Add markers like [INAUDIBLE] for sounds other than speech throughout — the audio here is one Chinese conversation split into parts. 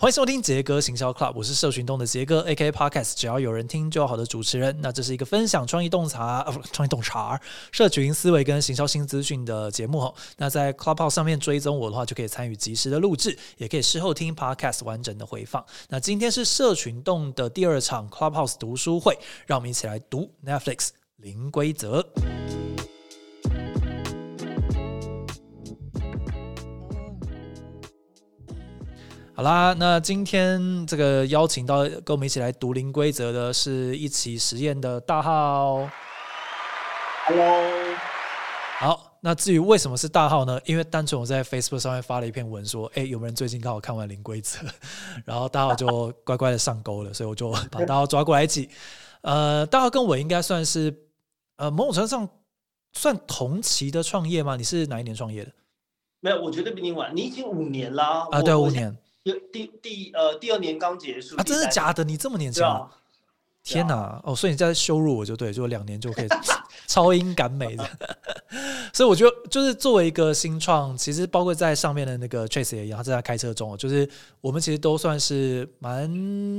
欢迎收听杰哥行销 Club，我是社群洞的杰哥，A.K. Podcast，只要有人听就好的主持人。那这是一个分享创意洞察，呃，不，创意洞察，社群思维跟行销新资讯的节目。那在 Clubhouse 上面追踪我的话，就可以参与及时的录制，也可以事后听 Podcast 完整的回放。那今天是社群洞的第二场 Clubhouse 读书会，让我们一起来读 Netflix 零规则。好啦，那今天这个邀请到跟我们一起来读零规则的是一起实验的大号。Hello，好，那至于为什么是大号呢？因为单纯我在 Facebook 上面发了一篇文说，哎、有没有人最近刚好看完零规则？然后大号就乖乖的上钩了，所以我就把大号抓过来一起。呃，大号跟我应该算是呃某种程度上算同期的创业吗？你是哪一年创业的？没有，我绝对比你晚，你已经五年啦。啊，对，五。我年第第第呃第二年刚结束啊，真的的？假的？你这么年轻天哪！哦，所以你在羞辱我就对，就两年就可以 [LAUGHS] 超英赶美的。[LAUGHS] 所以我觉得，就是作为一个新创，其实包括在上面的那个 Trace 也一样，他正在开车中哦，就是我们其实都算是蛮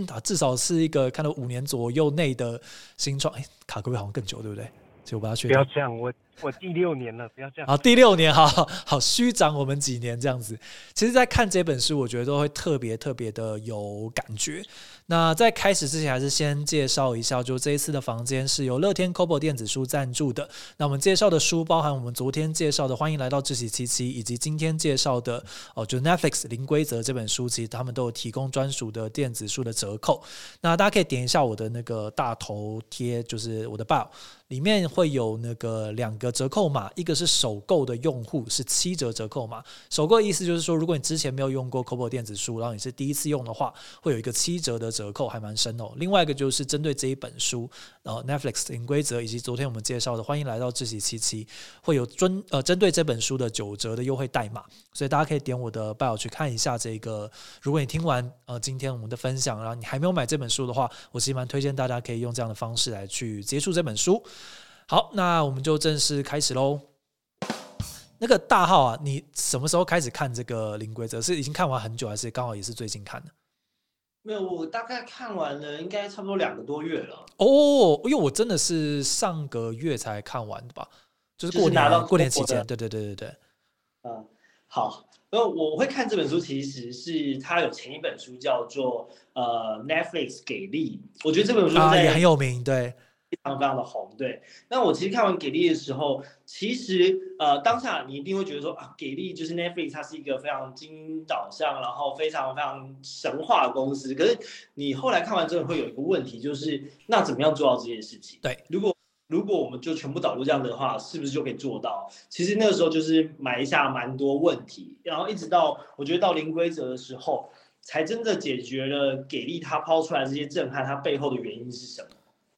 啊，至少是一个看到五年左右内的新创。哎，卡哥好像更久，对不对？所以我把它确定。不要这样，我我第六年了，不要这样。好，第六年，好好，虚长我们几年这样子。其实，在看这本书，我觉得都会特别特别的有感觉。那在开始之前，还是先介绍一下，就这一次的房间是由乐天 Kobo 电子书赞助的。那我们介绍的书包含我们昨天介绍的《欢迎来到智喜七七》，以及今天介绍的哦，就 Netflix 零规则这本书，其实他们都有提供专属的电子书的折扣。那大家可以点一下我的那个大头贴，就是我的 bio。里面会有那个两个折扣码，一个是首购的用户是七折折扣码。首购意思就是说，如果你之前没有用过 Kobo 电子书，然后你是第一次用的话，会有一个七折的折扣，还蛮深哦。另外一个就是针对这一本书，呃，Netflix 零规则以及昨天我们介绍的欢迎来到智喜七七，会有针呃针对这本书的九折的优惠代码，所以大家可以点我的 bio 去看一下这个。如果你听完呃今天我们的分享，然后你还没有买这本书的话，我其实蛮推荐大家可以用这样的方式来去接触这本书。好，那我们就正式开始喽。那个大号啊，你什么时候开始看这个零规则？是已经看完很久，还是刚好也是最近看的？没有，我大概看完了，应该差不多两个多月了。哦，因为我真的是上个月才看完的吧，就是过就是拿到年过年期间，对对对对对。嗯，好。然后我会看这本书，其实是它有前一本书叫做呃 Netflix 给力，我觉得这本书啊，也很有名，对，非常非常的红，对。那我其实看完给力的时候，其实呃当下你一定会觉得说啊，给力就是 Netflix，它是一个非常精英导向，然后非常非常神话的公司。可是你后来看完之后会有一个问题，就是那怎么样做到这件事情？对，如果如果我们就全部导入这样的话，是不是就可以做到？其实那个时候就是埋下蛮多问题，然后一直到我觉得到零规则的时候，才真的解决了给力它抛出来这些震撼，它背后的原因是什么？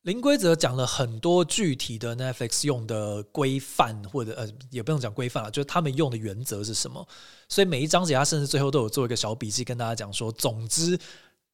零规则讲了很多具体的 Netflix 用的规范，或者呃，也不用讲规范了，就是他们用的原则是什么。所以每一章节，他甚至最后都有做一个小笔记，跟大家讲说，总之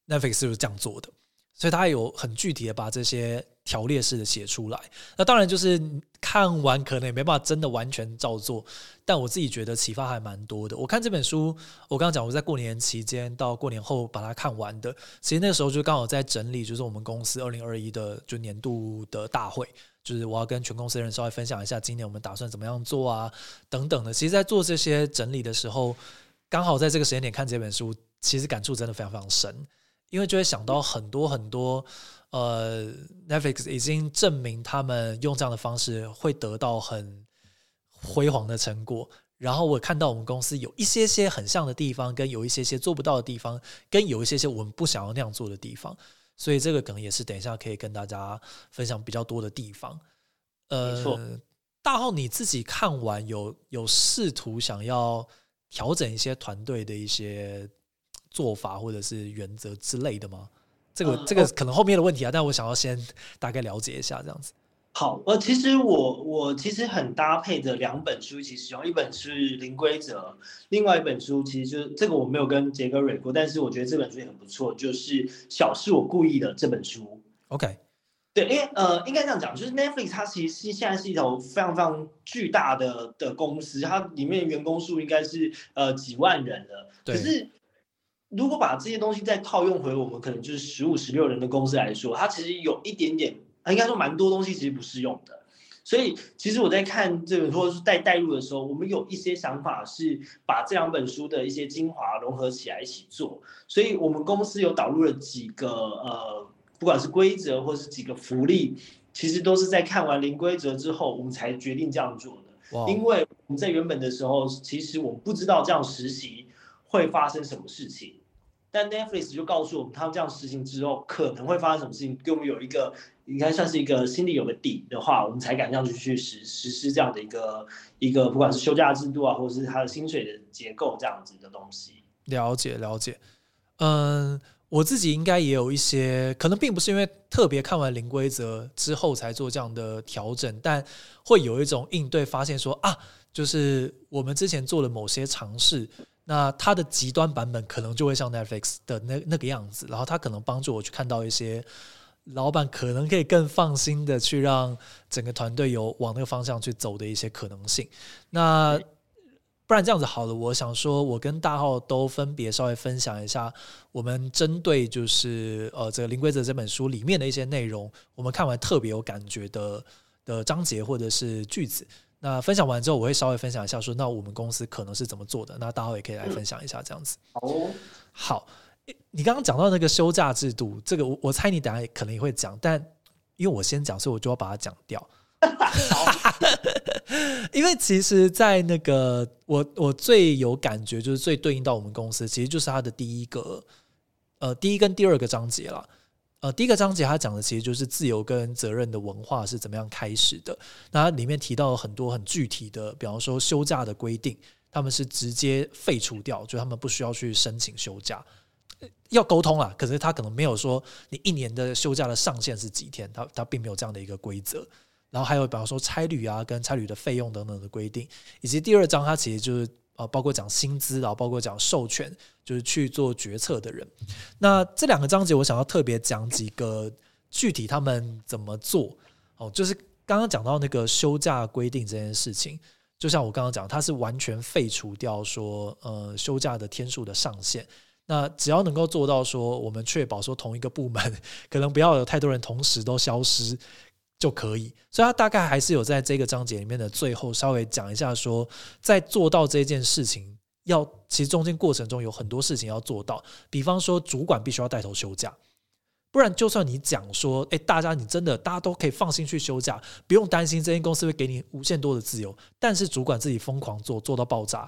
Netflix 就是这样做的。所以他有很具体的把这些条列式的写出来。那当然就是看完可能也没办法真的完全照做，但我自己觉得启发还蛮多的。我看这本书，我刚刚讲我在过年期间到过年后把它看完的，其实那时候就刚好在整理，就是我们公司二零二一的就年度的大会。就是我要跟全公司的人稍微分享一下，今年我们打算怎么样做啊，等等的。其实，在做这些整理的时候，刚好在这个时间点看这本书，其实感触真的非常非常深。因为就会想到很多很多，呃，Netflix 已经证明他们用这样的方式会得到很辉煌的成果。然后我看到我们公司有一些些很像的地方，跟有一些些做不到的地方，跟有一些些我们不想要那样做的地方。所以这个可能也是等一下可以跟大家分享比较多的地方。呃，大号你自己看完有有试图想要调整一些团队的一些做法或者是原则之类的吗？这个嗯这个可能后面的问题啊，但我想要先大概了解一下这样子。好，呃，其实我我其实很搭配的两本书一起使用，一本是《零规则》，另外一本书其实就是这个我没有跟杰哥蕊过，但是我觉得这本书也很不错，就是《小事我故意的》这本书。OK，对，因为呃，应该这样讲，就是 Netflix 它其实是现在是一头非常非常巨大的的公司，它里面员工数应该是呃几万人了。可是如果把这些东西再套用回我们可能就是十五、十六人的公司来说，它其实有一点点，应该说蛮多东西其实不适用的。所以，其实我在看这本或者是带带入的时候，我们有一些想法是把这两本书的一些精华融合起来一起做。所以我们公司有导入了几个呃，不管是规则或是几个福利，其实都是在看完零规则之后，我们才决定这样做的。因为我们在原本的时候，其实我们不知道这样实习会发生什么事情。但 Netflix 就告诉我们，他们这样实行之后可能会发生什么事情，给我们有一个应该算是一个心里有个底的话，我们才敢这样子去实实施这样的一个一个不管是休假制度啊，或者是他的薪水的结构这样子的东西。了解了解，嗯，我自己应该也有一些，可能并不是因为特别看完零规则之后才做这样的调整，但会有一种应对，发现说啊，就是我们之前做了某些尝试。那它的极端版本可能就会像 Netflix 的那那个样子，然后它可能帮助我去看到一些老板可能可以更放心的去让整个团队有往那个方向去走的一些可能性。那不然这样子好了，我想说，我跟大号都分别稍微分享一下，我们针对就是呃这个零规则这本书里面的一些内容，我们看完特别有感觉的的章节或者是句子。那分享完之后，我会稍微分享一下，说那我们公司可能是怎么做的。那大家也可以来分享一下，这样子。哦，好，你刚刚讲到那个休假制度，这个我我猜你等下可能也会讲，但因为我先讲，所以我就要把它讲掉。[LAUGHS] 因为其实，在那个我我最有感觉，就是最对应到我们公司，其实就是它的第一个呃第一跟第二个章节了。呃，第一个章节它讲的其实就是自由跟责任的文化是怎么样开始的。那它里面提到很多很具体的，比方说休假的规定，他们是直接废除掉，就他们不需要去申请休假，要沟通啊。可是他可能没有说你一年的休假的上限是几天，他他并没有这样的一个规则。然后还有比方说差旅啊，跟差旅的费用等等的规定，以及第二章它其实就是。啊，包括讲薪资，然后包括讲授权，就是去做决策的人。那这两个章节，我想要特别讲几个具体他们怎么做。哦，就是刚刚讲到那个休假规定这件事情，就像我刚刚讲，它是完全废除掉说，呃，休假的天数的上限。那只要能够做到说，我们确保说同一个部门 [LAUGHS] 可能不要有太多人同时都消失。就可以，所以他大概还是有在这个章节里面的最后稍微讲一下，说在做到这件事情，要其实中间过程中有很多事情要做到，比方说主管必须要带头休假，不然就算你讲说，哎，大家你真的大家都可以放心去休假，不用担心这间公司会给你无限多的自由，但是主管自己疯狂做做到爆炸，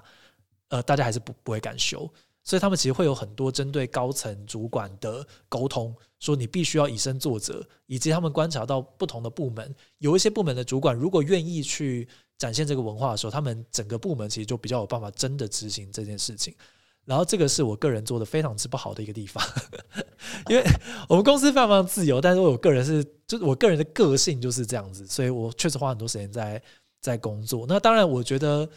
呃，大家还是不不会敢休。所以他们其实会有很多针对高层主管的沟通，说你必须要以身作则，以及他们观察到不同的部门，有一些部门的主管如果愿意去展现这个文化的时候，他们整个部门其实就比较有办法真的执行这件事情。[LAUGHS] 然后这个是我个人做的非常之不好的一个地方，因为我们公司非常自由，但是我个人是就是我个人的个性就是这样子，所以我确实花很多时间在在工作。那当然，我觉得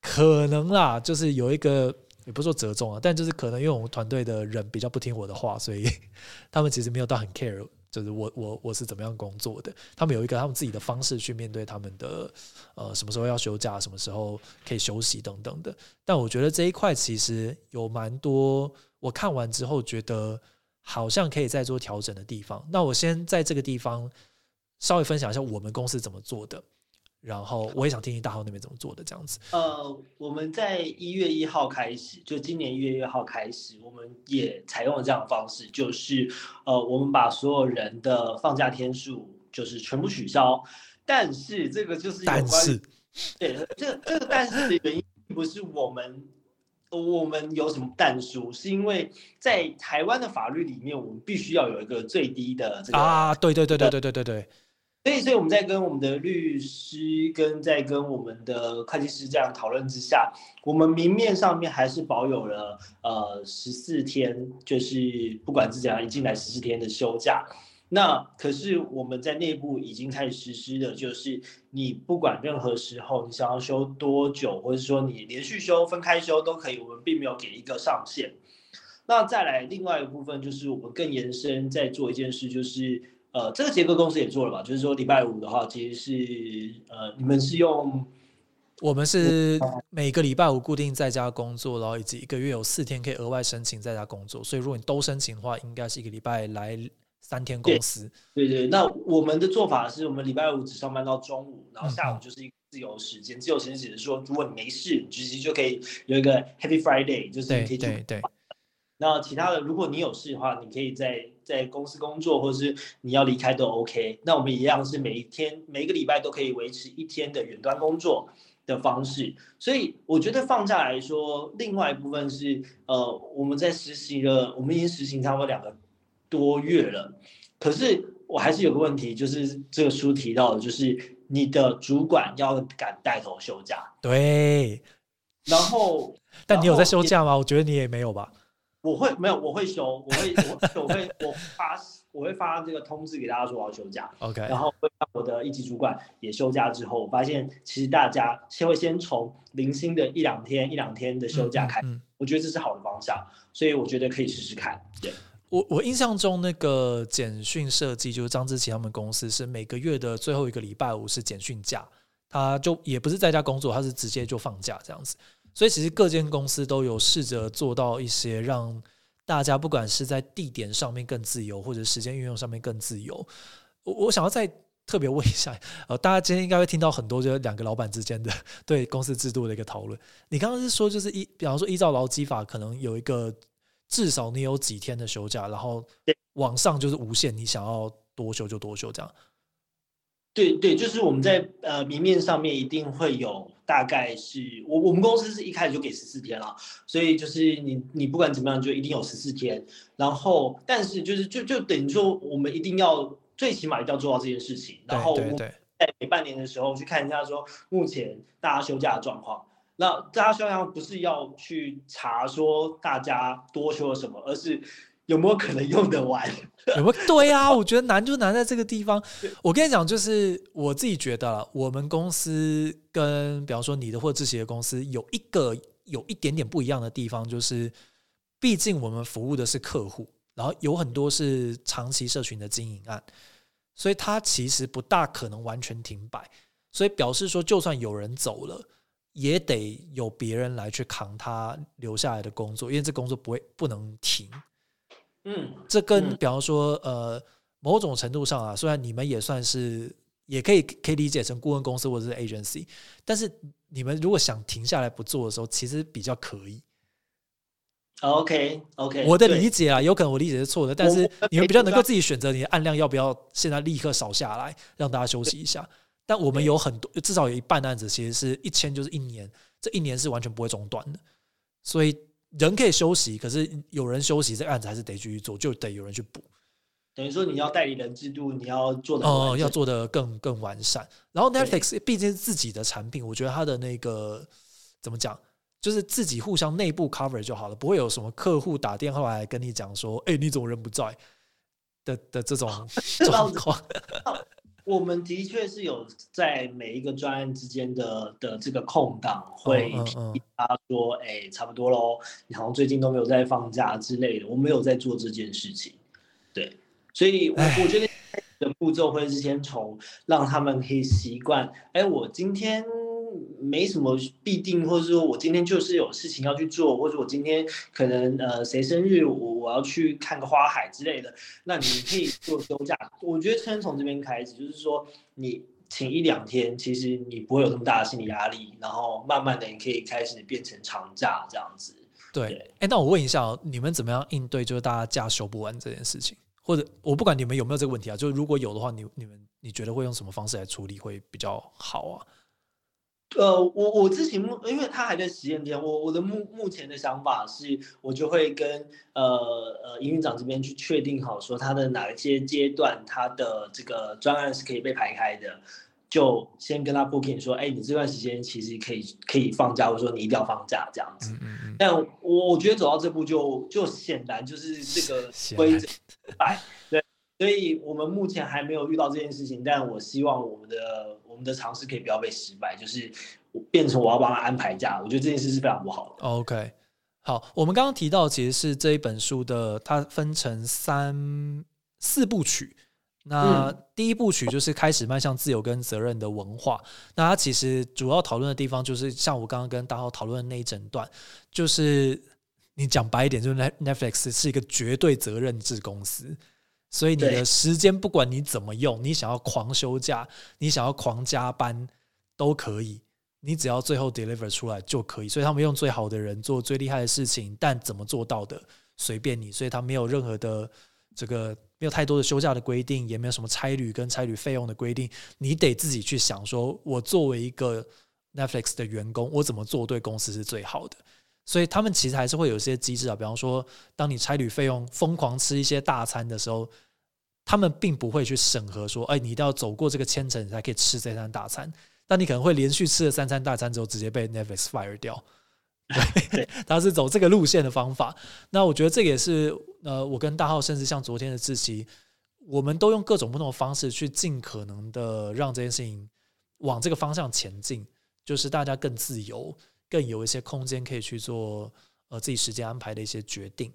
可能啦，就是有一个。也不是说折中啊，但就是可能因为我们团队的人比较不听我的话，所以 [LAUGHS] 他们其实没有到很 care，就是我我我是怎么样工作的。他们有一个他们自己的方式去面对他们的呃什么时候要休假，什么时候可以休息等等的。但我觉得这一块其实有蛮多我看完之后觉得好像可以再做调整的地方。那我先在这个地方稍微分享一下我们公司怎么做的。然后我也想听听大号那边怎么做的这样子。呃，我们在一月一号开始，就今年一月一号开始，我们也采用了这样的方式，就是呃，我们把所有人的放假天数就是全部取消。但是这个就是但是，对，这个这个但是的原因不是我们我们有什么但书，是因为在台湾的法律里面，我们必须要有一个最低的这个啊，对对对对对对对对。所以，所以我们在跟我们的律师跟在跟我们的会计师这样讨论之下，我们明面上面还是保有了呃十四天，就是不管是怎样一进来十四天的休假。那可是我们在内部已经开始实施的，就是你不管任何时候你想要休多久，或者说你连续休、分开休都可以，我们并没有给一个上限。那再来另外一个部分就是我们更延伸在做一件事，就是。呃，这个杰克公司也做了吧？就是说礼拜五的话，其实是呃，你们是用我们是每个礼拜五固定在家工作，然后以及一个月有四天可以额外申请在家工作。所以如果你都申请的话，应该是一个礼拜来三天公司。对对，那我们的做法是我们礼拜五只上班到中午，然后下午就是一个自由时间。自由时间只是说，如果你没事，直接就可以有一个 Happy Friday，就是你可以对对。那其他的，如果你有事的话，你可以在在公司工作，或者是你要离开都 OK。那我们一样是每一天每一个礼拜都可以维持一天的远端工作的方式。所以我觉得放假来说，另外一部分是呃我们在实习了，我们已经实习差不多两个多月了。可是我还是有个问题，就是这个书提到的，就是你的主管要敢带头休假。对。然后，但你有在休假吗？我觉得你也没有吧。我会没有，我会休，我会我我会我发我会发这个通知给大家说我要休假，OK，然后我的一级主管也休假之后，我发现其实大家先会先从零星的一两天一两天的休假开，我觉得这是好的方向，所以我觉得可以试试看。对我我印象中那个简讯设计就是张志奇他们公司是每个月的最后一个礼拜五是简讯假，他就也不是在家工作，他是直接就放假这样子。所以其实各间公司都有试着做到一些让大家不管是在地点上面更自由，或者时间运用上面更自由。我我想要再特别问一下，[LAUGHS] 呃，大家今天应该会听到很多就是两个老板之间的对公司制度的一个讨论。你刚刚是说就是一，比方说依照劳基法，可能有一个至少你有几天的休假，然后往上就是无限，你想要多休就多休这样。对对，就是我们在呃明面上面一定会有，大概是我我们公司是一开始就给十四天了，所以就是你你不管怎么样就一定有十四天，然后但是就是就就等于说我们一定要最起码一定要做到这件事情，然后在每半年的时候去看一下说目前大家休假的状况，那大家休假不是要去查说大家多休了什么，而是。有没有可能用得完？[LAUGHS] 有没有？对啊，我觉得难就难在这个地方。我跟你讲，就是我自己觉得，我们公司跟比方说你的或者自己的公司有一个有一点点不一样的地方，就是毕竟我们服务的是客户，然后有很多是长期社群的经营案，所以它其实不大可能完全停摆。所以表示说，就算有人走了，也得有别人来去扛他留下来的工作，因为这工作不会不能停。嗯，这跟比方说，呃，某种程度上啊，虽然你们也算是，也可以可以理解成顾问公司或者是 agency，但是你们如果想停下来不做的时候，其实比较可以。OK OK，我的理解啊，有可能我理解是错的，但是你们比较能够自己选择你的案量要不要现在立刻少下来，让大家休息一下。但我们有很多，至少有一半的案子其实是一签就是一年，这一年是完全不会中断的，所以。人可以休息，可是有人休息，这案子还是得继续做，就得有人去补。等于说你要代理人制度，你要做的哦，要做的更更完善。然后 Netflix 毕竟是自己的产品，我觉得它的那个怎么讲，就是自己互相内部 cover 就好了，不会有什么客户打电话来跟你讲说，哎，你怎么人不在的的这种 [LAUGHS] [LAUGHS] 状况。[LAUGHS] 我们的确是有在每一个专案之间的的这个空档，会提他说：“哎，差不多喽，你好像最近都没有在放假之类的。”我没有在做这件事情，对，所以我我觉得的步骤会是先从让他们可以习惯，哎，我今天。没什么必定，或者说我今天就是有事情要去做，或者我今天可能呃谁生日，我我要去看个花海之类的，那你可以做休假。我觉得先从这边开始，就是说你请一两天，其实你不会有那么大的心理压力，然后慢慢的你可以开始变成长假这样子。对，哎，那我问一下，你们怎么样应对就是大家假休不完这件事情？或者我不管你们有没有这个问题啊，就是如果有的话，你你们你觉得会用什么方式来处理会比较好啊？呃，我我自己目，因为他还在实验间，我我的目目前的想法是，我就会跟呃呃营运长这边去确定好，说他的哪一些阶段，他的这个专案是可以被排开的，就先跟他 booking 说，哎，你这段时间其实可以可以放假，或者说你一定要放假这样子。嗯嗯但我我觉得走到这步就就显然就是这个规则哎对。所以我们目前还没有遇到这件事情，但我希望我们的我们的尝试可以不要被失败，就是变成我要帮他安排假，我觉得这件事是非常不好的。OK，好，我们刚刚提到其实是这一本书的，它分成三四部曲，那第一部曲就是开始迈向自由跟责任的文化。那它其实主要讨论的地方，就是像我刚刚跟大浩讨论的那一整段，就是你讲白一点，就是 Netflix 是一个绝对责任制公司，所以你的时间不管你怎么用，你想要狂休假，你想要狂加班都可以，你只要最后 deliver 出来就可以。所以他们用最好的人做最厉害的事情，但怎么做到的随便你，所以他没有任何的这个。没有太多的休假的规定，也没有什么差旅跟差旅费用的规定，你得自己去想，说我作为一个 Netflix 的员工，我怎么做对公司是最好的。所以他们其实还是会有一些机制啊，比方说，当你差旅费用疯狂吃一些大餐的时候，他们并不会去审核说，哎，你一定要走过这个千层，你才可以吃这餐大餐。但你可能会连续吃了三餐大餐之后，直接被 Netflix fire 掉。对，[LAUGHS] 他是走这个路线的方法。那我觉得这也是呃，我跟大浩，甚至像昨天的志奇，我们都用各种不同的方式去尽可能的让这件事情往这个方向前进，就是大家更自由，更有一些空间可以去做呃自己时间安排的一些决定。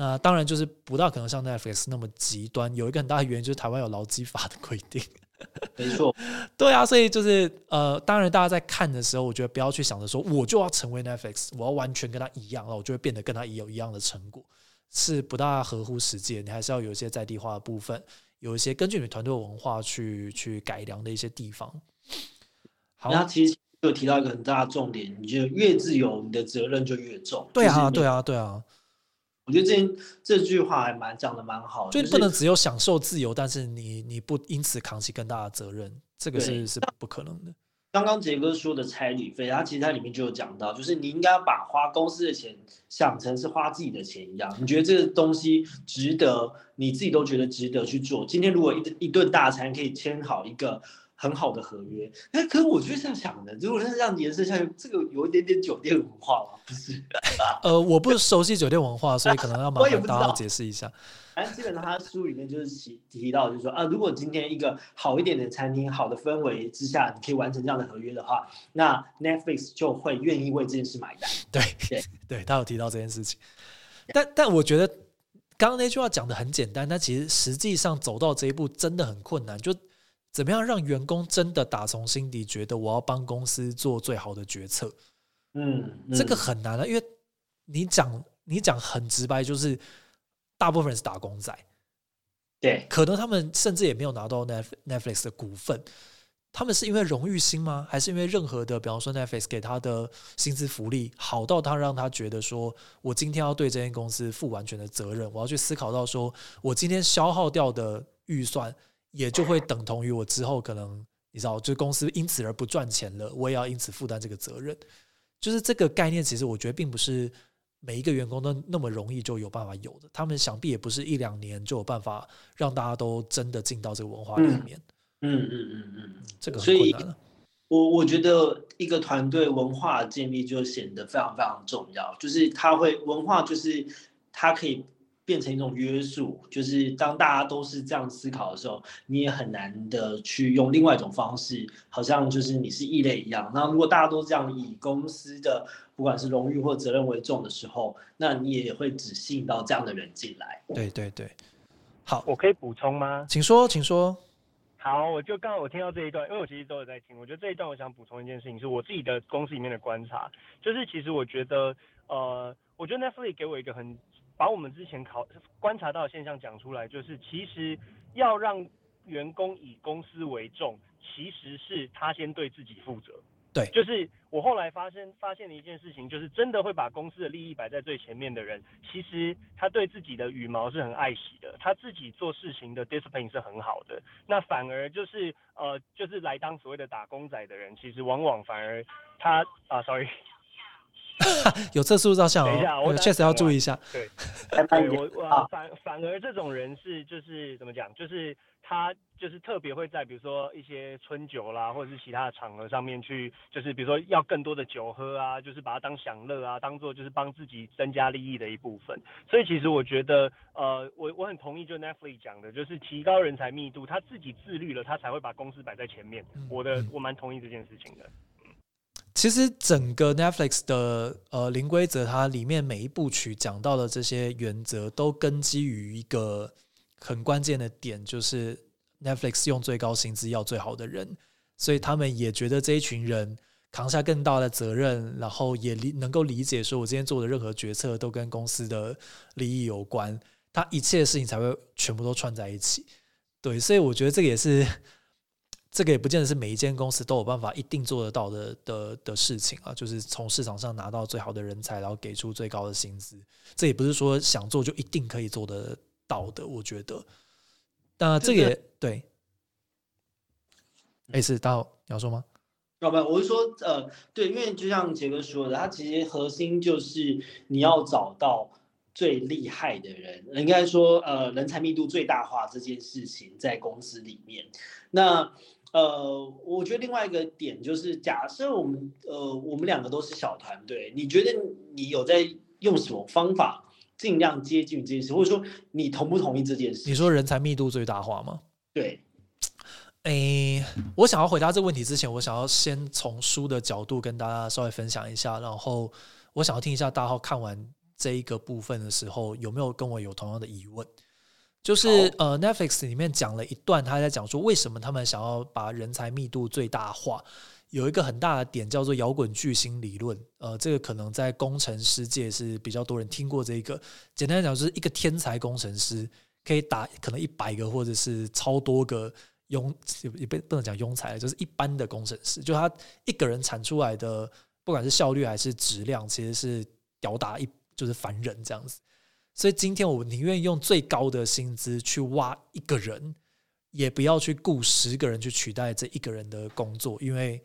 那当然就是不大可能像 Netflix 那么极端。有一个很大的原因就是台湾有劳基法的规定。没错，[LAUGHS] 对啊，所以就是呃，当然大家在看的时候，我觉得不要去想着说我就要成为 Netflix，我要完全跟他一样，然后我就会变得跟他有一样的成果，是不大合乎实际。你还是要有一些在地化的部分，有一些根据你团队文化去去改良的一些地方。好，那其实有提到一个很大的重点，你就越自由，你的责任就越重。对啊，对啊，对啊。我觉得这这句话还蛮讲的蛮好的，就不能只有享受自由，但是你你不因此扛起更大的责任，这个是是不可能的。刚刚杰哥说的差旅费，他其实在里面就有讲到，就是你应该把花公司的钱想成是花自己的钱一样，你觉得这个东西值得，你自己都觉得值得去做。今天如果一一顿大餐可以签好一个。很好的合约，哎，可是我就是这样想的，如果是这样延伸下去，这个有一点点酒店文化嘛，不是？[LAUGHS] 呃，我不熟悉酒店文化，所以可能要麻烦大家解释一下。[LAUGHS] 反正基本上他书里面就是提提到，就是说啊，如果今天一个好一点的餐厅、好的氛围之下，你可以完成这样的合约的话，那 Netflix 就会愿意为这件事买单。对对 [LAUGHS] 对，他有提到这件事情。但但我觉得刚刚那句话讲的很简单，但其实实际上走到这一步真的很困难，就。怎么样让员工真的打从心底觉得我要帮公司做最好的决策？嗯，这个很难啊，因为你讲你讲很直白，就是大部分人是打工仔，对，可能他们甚至也没有拿到 Netflix 的股份，他们是因为荣誉心吗？还是因为任何的，比方说 Netflix 给他的薪资福利好到他让他觉得说我今天要对这间公司负完全的责任，我要去思考到说我今天消耗掉的预算。也就会等同于我之后可能你知道，就公司因此而不赚钱了，我也要因此负担这个责任。就是这个概念，其实我觉得并不是每一个员工都那么容易就有办法有的。他们想必也不是一两年就有办法让大家都真的进到这个文化里面。嗯嗯嗯嗯，这个所以，我我觉得一个团队文化建立就显得非常非常重要。就是他会文化，就是他可以。变成一种约束，就是当大家都是这样思考的时候，你也很难的去用另外一种方式，好像就是你是异类一样。那如果大家都这样以公司的不管是荣誉或责任为重的时候，那你也会只吸引到这样的人进来。对对对，好，我可以补充吗？请说，请说。好，我就刚刚我听到这一段，因为我其实都有在听。我觉得这一段我想补充一件事情，是我自己的公司里面的观察，就是其实我觉得，呃，我觉得 Netflix 给我一个很。把我们之前考观察到的现象讲出来，就是其实要让员工以公司为重，其实是他先对自己负责。对，就是我后来发现发现了一件事情，就是真的会把公司的利益摆在最前面的人，其实他对自己的羽毛是很爱惜的，他自己做事情的 discipline 是很好的。那反而就是呃，就是来当所谓的打工仔的人，其实往往反而他啊，sorry。[LAUGHS] 有测速照相哦，确实要注意一下。对，[LAUGHS] 对我我反反而这种人是就是怎么讲，就是他就是特别会在比如说一些春酒啦，或者是其他的场合上面去，就是比如说要更多的酒喝啊，就是把它当享乐啊，当做就是帮自己增加利益的一部分。所以其实我觉得，呃，我我很同意就 Netflix 讲的，就是提高人才密度，他自己自律了，他才会把公司摆在前面。我的我蛮同意这件事情的。其实整个 Netflix 的呃零规则，它里面每一部曲讲到的这些原则，都根基于一个很关键的点，就是 Netflix 用最高薪资要最好的人，所以他们也觉得这一群人扛下更大的责任，然后也理能够理解说，我今天做的任何决策都跟公司的利益有关，他一切事情才会全部都串在一起。对，所以我觉得这个也是，这个也不见得是每一间公司都有办法一定做得到的的的事情啊。就是从市场上拿到最好的人才，然后给出最高的薪资，这也不是说想做就一定可以做得到的。我觉得，那这个也对。哎，是大号你要说吗？要不，我是说，呃，对，因为就像杰哥说的，他其实核心就是你要找到。最厉害的人，应该说，呃，人才密度最大化这件事情在公司里面。那，呃，我觉得另外一个点就是，假设我们，呃，我们两个都是小团队，你觉得你有在用什么方法尽量接近这件事，或者说你同不同意这件事？你说人才密度最大化吗？对。诶，我想要回答这个问题之前，我想要先从书的角度跟大家稍微分享一下，然后我想要听一下大号看完。这一个部分的时候，有没有跟我有同样的疑问？就是呃，Netflix 里面讲了一段，他在讲说为什么他们想要把人才密度最大化，有一个很大的点叫做摇滚巨星理论。呃，这个可能在工程师界是比较多人听过这个。简单来讲，就是一个天才工程师可以打可能一百个或者是超多个庸也不不能讲庸才，就是一般的工程师，就他一个人产出来的，不管是效率还是质量，其实是吊打一。就是凡人这样子，所以今天我宁愿用最高的薪资去挖一个人，也不要去雇十个人去取代这一个人的工作，因为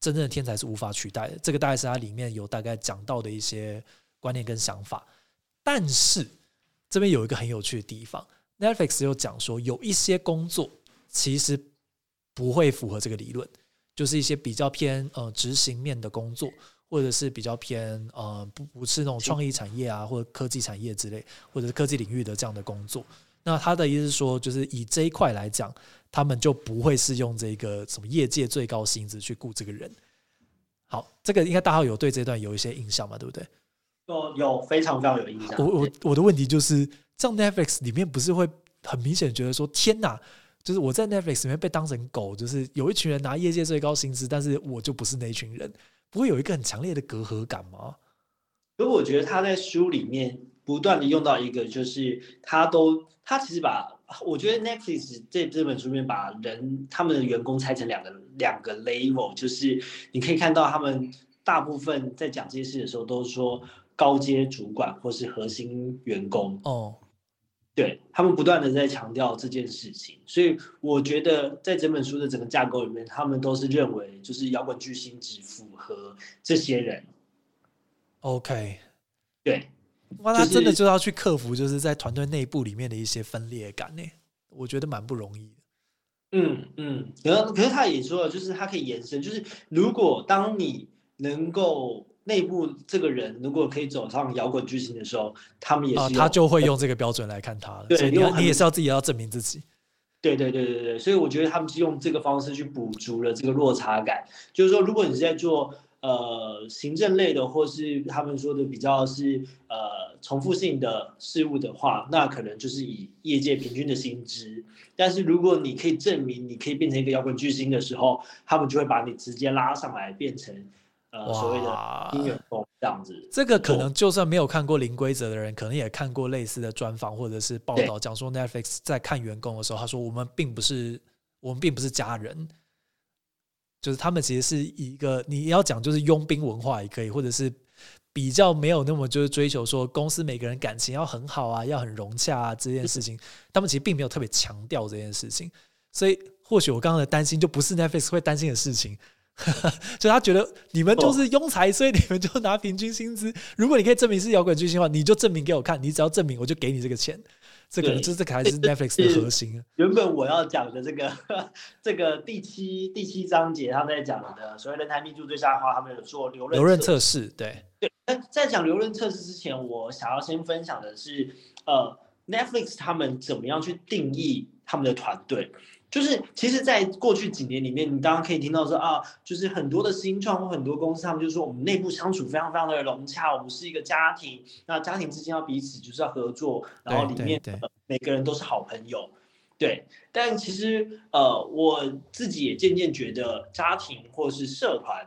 真正的天才是无法取代的。这个大概是他里面有大概讲到的一些观念跟想法。但是这边有一个很有趣的地方，Netflix 又讲说，有一些工作其实不会符合这个理论，就是一些比较偏呃执行面的工作。或者是比较偏呃不不是那种创意产业啊，或者科技产业之类，或者是科技领域的这样的工作。那他的意思是说，就是以这一块来讲，他们就不会是用这个什么业界最高薪资去雇这个人。好，这个应该大家有对这段有一些印象嘛，对不对？有有非常非常有印象。我我我的问题就是，这样 Netflix 里面不是会很明显觉得说，天哪，就是我在 Netflix 里面被当成狗，就是有一群人拿业界最高薪资，但是我就不是那一群人。不会有一个很强烈的隔阂感吗？所以我觉得他在书里面不断的用到一个，就是他都他其实把我觉得 Netflix 这这本书里面把人他们的员工拆成两个两个 level，就是你可以看到他们大部分在讲这些事的时候都是说高阶主管或是核心员工哦。对他们不断的在强调这件事情，所以我觉得在整本书的整个架构里面，他们都是认为就是摇滚巨星只符合这些人。OK，对，哇，他真的就要去克服就是在团队内部里面的一些分裂感呢，我觉得蛮不容易的。嗯嗯，可是可是他也说了，就是他可以延伸，就是如果当你能够。内部这个人如果可以走上摇滚巨星的时候，他们也是他就会用这个标准来看他了。对，你你也是要自己要证明自己。对对对对对，所以我觉得他们是用这个方式去补足了这个落差感。就是说，如果你是在做呃行政类的，或是他们说的比较是呃重复性的事物的话，那可能就是以业界平均的薪资。但是如果你可以证明你可以变成一个摇滚巨星的时候，他们就会把你直接拉上来变成。呃，所谓的音乐风这样子，这个可能就算没有看过《零规则》的人，可能也看过类似的专访或者是报道，讲说 Netflix 在看员工的时候，他说我们并不是我们并不是家人，就是他们其实是一个你要讲就是佣兵文化也可以，或者是比较没有那么就是追求说公司每个人感情要很好啊，要很融洽啊这件事情，他们其实并没有特别强调这件事情，所以或许我刚刚的担心就不是 Netflix 会担心的事情。[LAUGHS] 就他觉得你们就是庸才，所以你们就拿平均薪资。如果你可以证明是摇滚巨星的话，你就证明给我看。你只要证明，我就给你这个钱。这个这这个还是 [LAUGHS] Netflix 的核心。原本我要讲的这个 [LAUGHS] 这个第七第七章节，他在讲的所谓人才密度最下的话，他们有做留留任测试。对对。在讲留任测试之前，我想要先分享的是，呃，Netflix 他们怎么样去定义他们的团队。就是，其实，在过去几年里面，你当然可以听到说啊，就是很多的新创或很多公司，他们就说我们内部相处非常非常的融洽，我们是一个家庭，那家庭之间要彼此就是要合作，然后里面每个人都是好朋友。对，但其实呃，我自己也渐渐觉得，家庭或是社团，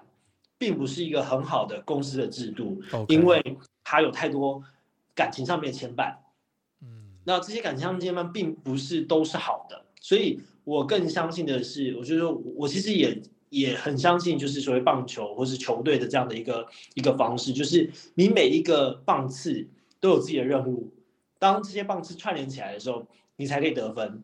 并不是一个很好的公司的制度，因为它有太多感情上面的牵绊。嗯，那这些感情上面牵绊，并不是都是好的，所以我更相信的是，我觉得我其实也也很相信，就是所谓棒球或是球队的这样的一个一个方式，就是你每一个棒次都有自己的任务，当这些棒次串联起来的时候，你才可以得分。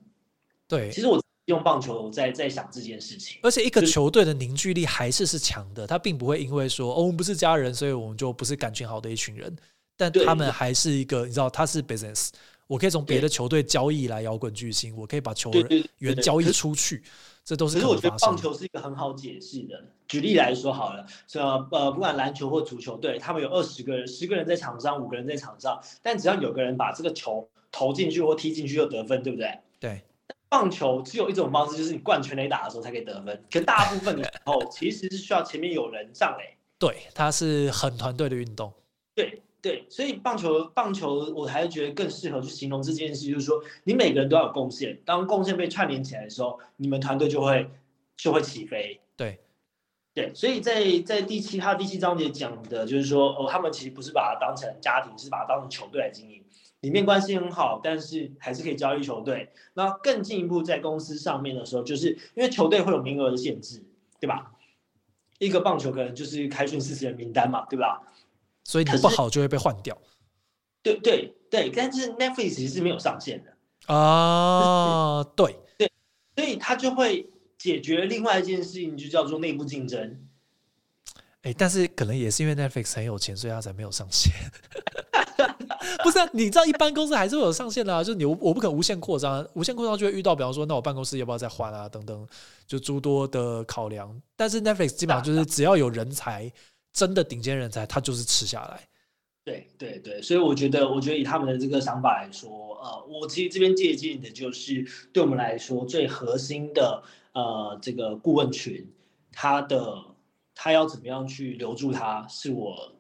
对，其实我用棒球在在想这件事情，而且一个球队的凝聚力还是是强的，他并不会因为说哦我们不是家人，所以我们就不是感情好的一群人，但他们还是一个，你知道他是 business，我可以从别的球队交易来摇滚巨星，我可以把球员交易出去，这都是。可是我觉得棒球是一个很好解释的，举例来说好了，这呃，不管篮球或足球队，他们有二十个人，十个人在场上，五个人在场上，但只要有个人把这个球投进去或踢进去就得分，对不对？对。棒球只有一种方式，就是你灌全垒打的时候才可以得分。可大部分的时候，其实是需要前面有人上垒。对，它是很团队的运动。对对，所以棒球棒球，我还是觉得更适合去形容这件事，就是说你每个人都要有贡献。当贡献被串联起来的时候，你们团队就会就会起飞。对对，所以在在第七他第七章节讲的就是说，哦，他们其实不是把它当成家庭，是把它当成球队来经营。里面关系很好，但是还是可以交易球队。那更进一步在公司上面的时候，就是因为球队会有名额的限制，对吧？一个棒球可能就是开训四十人名单嘛，对吧？所以你不好就会被换掉。对对对，但是 Netflix 其实是没有上限的啊。对对，所以他就会解决另外一件事情，就叫做内部竞争。哎，但是可能也是因为 Netflix 很有钱，所以他才没有上限。[LAUGHS] 不是啊，你知道一般公司还是会有上限的啊，就是你我我不可能无限扩张，无限扩张就会遇到，比方说，那我办公室要不要再换啊，等等，就诸多的考量。但是 Netflix 基本上就是只要有人才，真的顶尖人才，他就是吃下来。对对对，所以我觉得，我觉得以他们的这个想法来说，呃，我其实这边借鉴的就是对我们来说最核心的呃这个顾问群，他的。他要怎么样去留住他，是我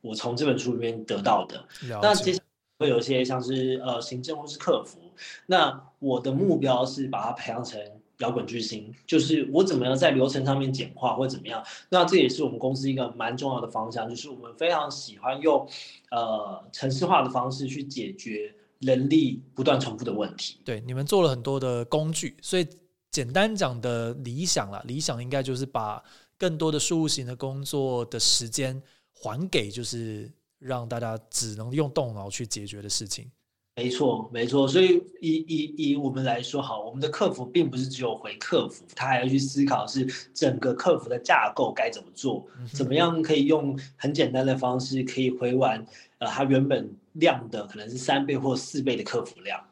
我从这本书里面得到的。那接下来会有一些像是呃行政或是客服。那我的目标是把他培养成摇滚巨星，就是我怎么样在流程上面简化或怎么样。那这也是我们公司一个蛮重要的方向，就是我们非常喜欢用呃城市化的方式去解决人力不断重复的问题。对，你们做了很多的工具，所以简单讲的理想啦，理想应该就是把。更多的事务型的工作的时间还给就是让大家只能用动脑去解决的事情。没错，没错。所以以以以我们来说，好，我们的客服并不是只有回客服，他还要去思考是整个客服的架构该怎么做，怎么样可以用很简单的方式可以回完呃他原本量的可能是三倍或四倍的客服量。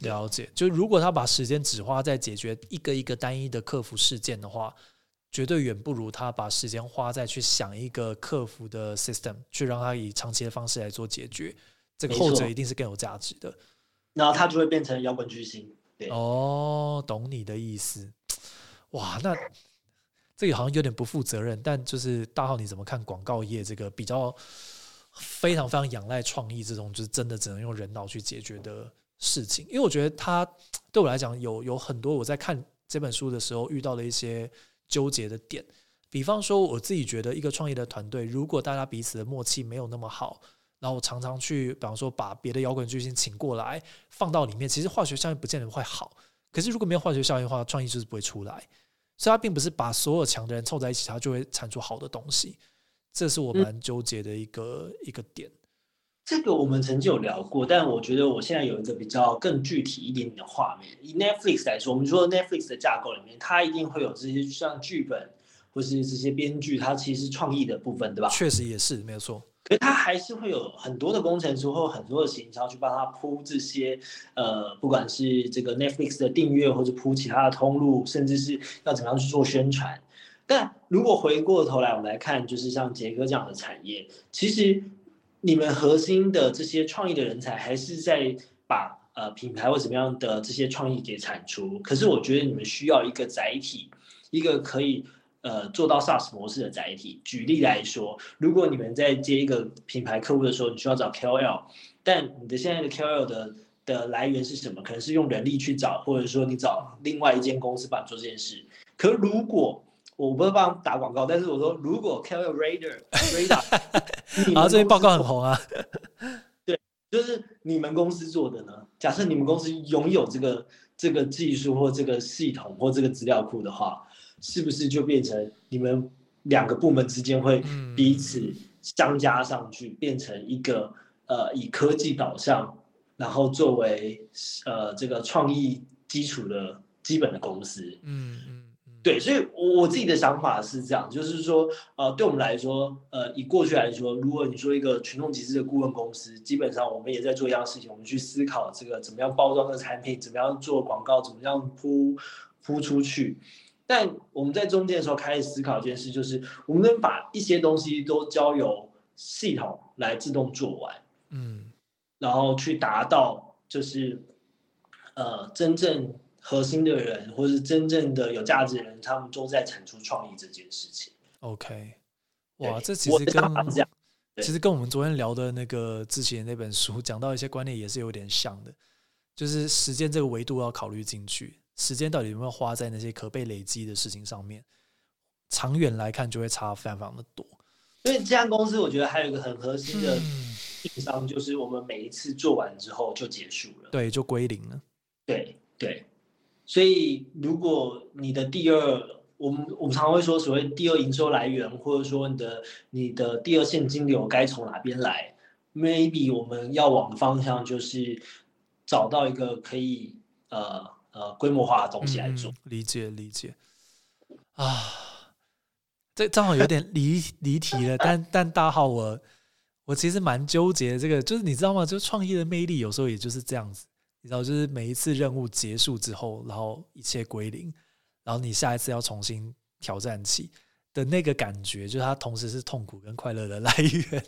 了解，就如果他把时间只花在解决一个一个单一的客服事件的话。绝对远不如他把时间花在去想一个客服的 system，去让他以长期的方式来做解决。这个后者一定是更有价值的。然后他就会变成摇滚巨星。哦，懂你的意思。哇，那这个好像有点不负责任。但就是大浩，你怎么看广告业这个比较非常非常仰赖创意这种，就是真的只能用人脑去解决的事情？因为我觉得他对我来讲有有很多我在看这本书的时候遇到的一些。纠结的点，比方说，我自己觉得一个创业的团队，如果大家彼此的默契没有那么好，然后常常去，比方说把别的摇滚巨星请过来放到里面，其实化学效应不见得会好。可是如果没有化学效应的话，创意就是不会出来。所以它并不是把所有强的人凑在一起，它就会产出好的东西。这是我蛮纠结的一个一个点。这个我们曾经有聊过，但我觉得我现在有一个比较更具体一点点的画面。以 Netflix 来说，我们说 Netflix 的架构里面，它一定会有这些像剧本或是这些编剧，它其实创意的部分，对吧？确实也是没有错。可是它还是会有很多的工程师或很多的行销去帮他铺这些，呃，不管是这个 Netflix 的订阅，或者铺其他的通路，甚至是要怎么样去做宣传。但如果回过头来，我们来看，就是像杰哥这样的产业，其实。你们核心的这些创意的人才，还是在把呃品牌或什么样的这些创意给产出。可是我觉得你们需要一个载体，一个可以呃做到 SaaS 模式的载体。举例来说，如果你们在接一个品牌客户的时候，你需要找 KOL，但你的现在的 KOL 的的来源是什么？可能是用人力去找，或者说你找另外一间公司帮你做这件事。可如果我不是帮打广告，但是我说如果 r Radar Radar，啊，这边报告很红啊。对，就是你们公司做的呢？假设你们公司拥有这个这个技术或这个系统或这个资料库的话，是不是就变成你们两个部门之间会彼此相加上去，变成一个呃以科技导向？然后作为呃这个创意基础的基本的公司，嗯嗯对，所以我我自己的想法是这样，就是说呃对我们来说，呃以过去来说，如果你说一个群众集资的顾问公司，基本上我们也在做一样事情，我们去思考这个怎么样包装的产品，怎么样做广告，怎么样铺铺出去。但我们在中间的时候开始思考一件事，就是我们能把一些东西都交由系统来自动做完，嗯。然后去达到就是，呃，真正核心的人，或是真正的有价值的人，他们都在产出创意这件事情。OK，哇，这其实跟其实跟我们昨天聊的那个之前那本书讲到一些观念也是有点像的，就是时间这个维度要考虑进去，时间到底有没有花在那些可被累积的事情上面，长远来看就会差非常非常的多。所以这家公司，我觉得还有一个很核心的。硬伤就是我们每一次做完之后就结束了，对，就归零了。对对，所以如果你的第二，我们我们常会说所谓第二营收来源，或者说你的你的第二现金流该从哪边来？Maybe 我们要往的方向就是找到一个可以呃呃规模化的东西来做。理解理解啊，这正好有点离离题了，但但大号我。我其实蛮纠结，这个就是你知道吗？就创业的魅力有时候也就是这样子，你知道，就是每一次任务结束之后，然后一切归零，然后你下一次要重新挑战起的那个感觉，就是它同时是痛苦跟快乐的 [LAUGHS] 来源。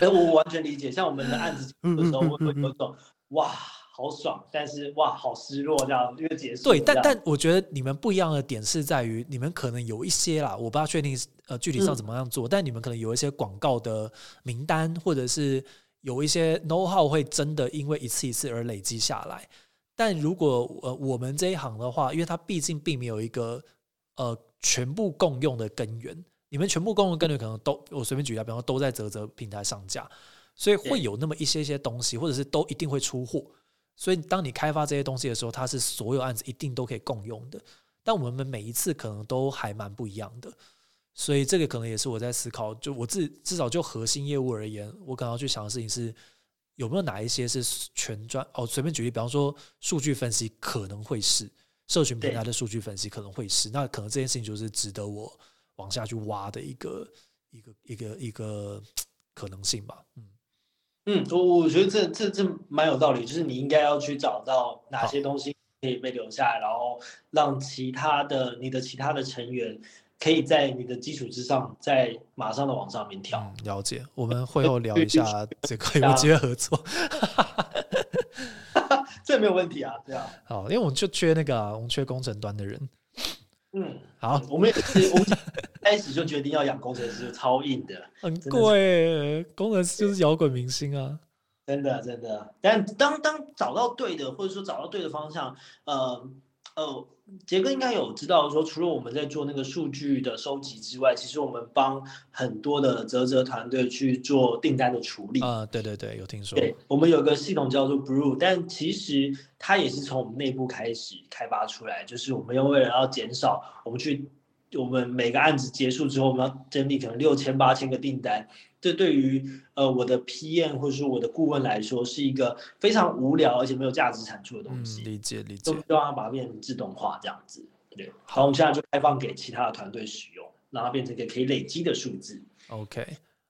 哎，我完全理解。像我们的案子的时候，我会有种哇。好爽，但是哇，好失落，这样因为结束。对，但但我觉得你们不一样的点是在于，你们可能有一些啦，我不大确定呃具体上怎么样做，但你们可能有一些广告的名单，或者是有一些 know how 会真的因为一次一次而累积下来。但如果呃我们这一行的话，因为它毕竟并没有一个呃全部共用的根源，你们全部共用根源可能都我随便举例，比方说都在泽泽平台上架，所以会有那么一些些东西，或者是都一定会出货。所以，当你开发这些东西的时候，它是所有案子一定都可以共用的。但我们每一次可能都还蛮不一样的，所以这个可能也是我在思考。就我自至少就核心业务而言，我可能要去想的事情是有没有哪一些是全专哦。随便举例，比方说数据分析可能会是社群平台的数据分析可能会是，那可能这件事情就是值得我往下去挖的一个一个一个一个 [TSK] 可能性吧。嗯。嗯，我我觉得这这这蛮有道理，就是你应该要去找到哪些东西可以被留下来，然后让其他的你的其他的成员可以在你的基础之上，再马上的往上面跳。了解，我们会后聊一下 [LAUGHS] 这个有没有机会合作。[LAUGHS] 这没有问题啊，对啊。好，因为我们就缺那个，我们缺工程端的人。嗯，好，我们也是，我们开始就决定要养工程师，超硬的，[LAUGHS] 很贵，工程师就是摇滚明星啊，真的真的。但当当找到对的，或者说找到对的方向，呃呃。杰哥应该有知道，说除了我们在做那个数据的收集之外，其实我们帮很多的泽泽团队去做订单的处理。啊，对对对，有听说。对，我们有个系统叫做 Blue，但其实它也是从我们内部开始开发出来，就是我们要为了要减少我们去，我们每个案子结束之后，我们要整理可能六千八千个订单。这对于呃我的 PM 或者说我的顾问来说，是一个非常无聊而且没有价值产出的东西。理解理解，都希望把它变成自动化这样子。对，好，我们现在就开放给其他的团队使用，让它变成一个可以累积的数字。OK，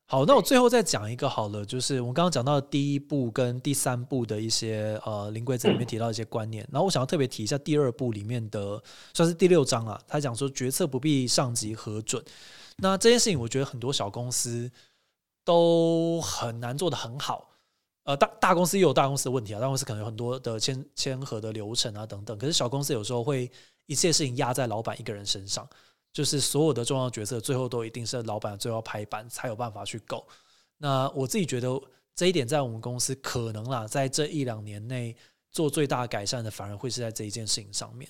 好，那我最后再讲一个好了，就是我们刚刚讲到的第一步跟第三步的一些呃零规则里面提到一些观念，然后我想要特别提一下第二步里面的算是第六章啊，他讲说决策不必上级核准。那这件事情，我觉得很多小公司。都很难做的很好，呃，大大公司也有大公司的问题啊，大公司可能有很多的签签合的流程啊等等，可是小公司有时候会一切事情压在老板一个人身上，就是所有的重要决策最后都一定是老板最后拍板才有办法去够。那我自己觉得这一点在我们公司可能啦，在这一两年内做最大改善的，反而会是在这一件事情上面。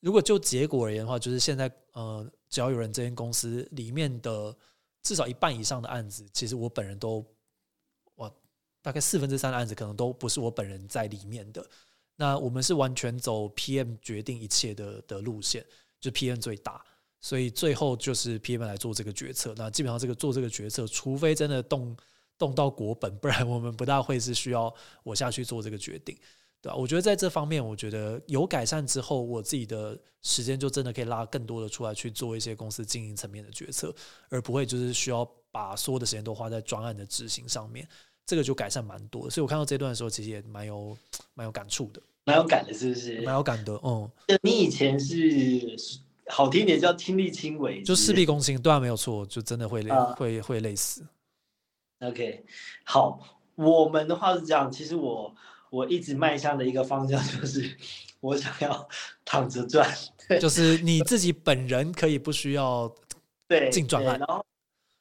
如果就结果而言的话，就是现在呃，只要有人这间公司里面的至少一半以上的案子，其实我本人都，哇，大概四分之三的案子可能都不是我本人在里面的。那我们是完全走 PM 决定一切的的路线，就 PM 最大，所以最后就是 PM 来做这个决策。那基本上这个做这个决策，除非真的动动到国本，不然我们不大会是需要我下去做这个决定。对吧？我觉得在这方面，我觉得有改善之后，我自己的时间就真的可以拉更多的出来去做一些公司经营层面的决策，而不会就是需要把所有的时间都花在专案的执行上面。这个就改善蛮多的。所以我看到这段的时候，其实也蛮有蛮有感触的，蛮有感的，是不是？蛮有感的，嗯。你以前是好听点叫亲力亲为，就事必躬亲，对啊，没有错，就真的会累，会会累死。OK，好，我们的话是这样，其实我。我一直迈向的一个方向就是，我想要躺着赚，[LAUGHS] 就是你自己本人可以不需要 [LAUGHS] 对进赚案，然后，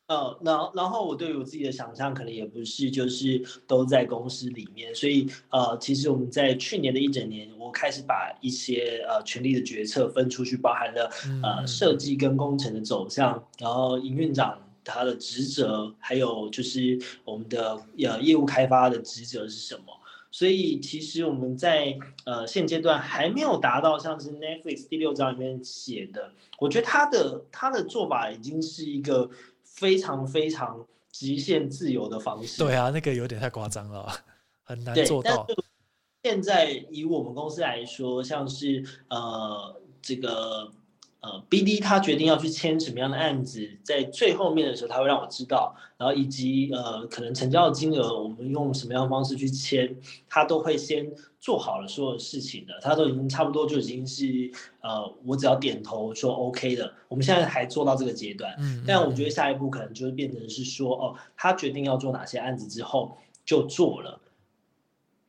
呃，然后然后我对于我自己的想象可能也不是就是都在公司里面，所以呃，其实我们在去年的一整年，我开始把一些呃权力的决策分出去，包含了呃设计跟工程的走向，然后营运长他的职责，还有就是我们的呃业务开发的职责是什么。所以其实我们在呃现阶段还没有达到像是 Netflix 第六章里面写的，我觉得他的他的做法已经是一个非常非常极限自由的方式。对啊，那个有点太夸张了，很难做到。现在以我们公司来说，像是呃这个。呃，BD 他决定要去签什么样的案子，在最后面的时候他会让我知道，然后以及呃可能成交的金额，我们用什么样的方式去签，他都会先做好了所有事情的，他都已经差不多就已经是呃我只要点头说 OK 的，我们现在还做到这个阶段，嗯，但我觉得下一步可能就会变成是说哦，他决定要做哪些案子之后就做了。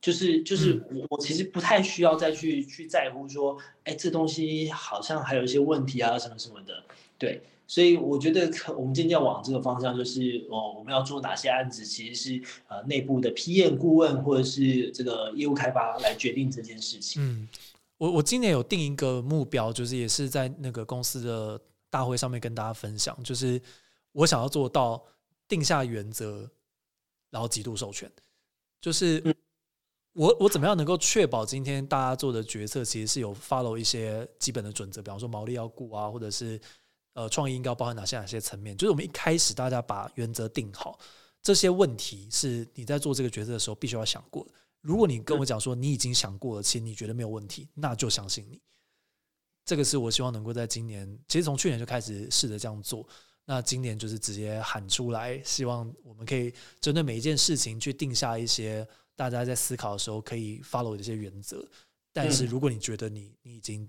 就是就是我我其实不太需要再去去在乎说，哎，这东西好像还有一些问题啊什么什么的，对，所以我觉得我们今天要往这个方向，就是哦，我们要做哪些案子，其实是呃内部的批验顾问或者是这个业务开发来决定这件事情。嗯，我我今年有定一个目标，就是也是在那个公司的大会上面跟大家分享，就是我想要做到定下原则，然后极度授权，就是。我我怎么样能够确保今天大家做的决策其实是有 follow 一些基本的准则，比方说毛利要顾啊，或者是呃创意应该包含哪些哪些层面？就是我们一开始大家把原则定好，这些问题是你在做这个决策的时候必须要想过的。如果你跟我讲说你已经想过了，其实你觉得没有问题，那就相信你。这个是我希望能够在今年，其实从去年就开始试着这样做。那今年就是直接喊出来，希望我们可以针对每一件事情去定下一些。大家在思考的时候可以 follow 这些原则，但是如果你觉得你你已经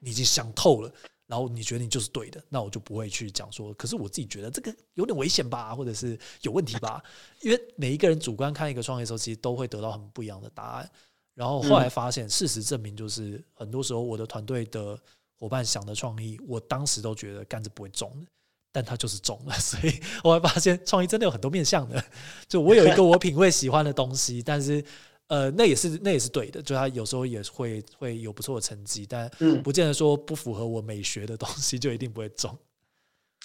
你已经想透了，然后你觉得你就是对的，那我就不会去讲说。可是我自己觉得这个有点危险吧，或者是有问题吧？[LAUGHS] 因为每一个人主观看一个创业的时候，其实都会得到很不一样的答案。然后后来发现，事实证明就是很多时候我的团队的伙伴想的创意，我当时都觉得干着不会中的。但它就是中了，[LAUGHS] 所以我会发现创意真的有很多面向的。就我有一个我品味喜欢的东西，[LAUGHS] 但是呃，那也是那也是对的。就它有时候也会会有不错的成绩，但不见得说不符合我美学的东西 [LAUGHS] 就一定不会中。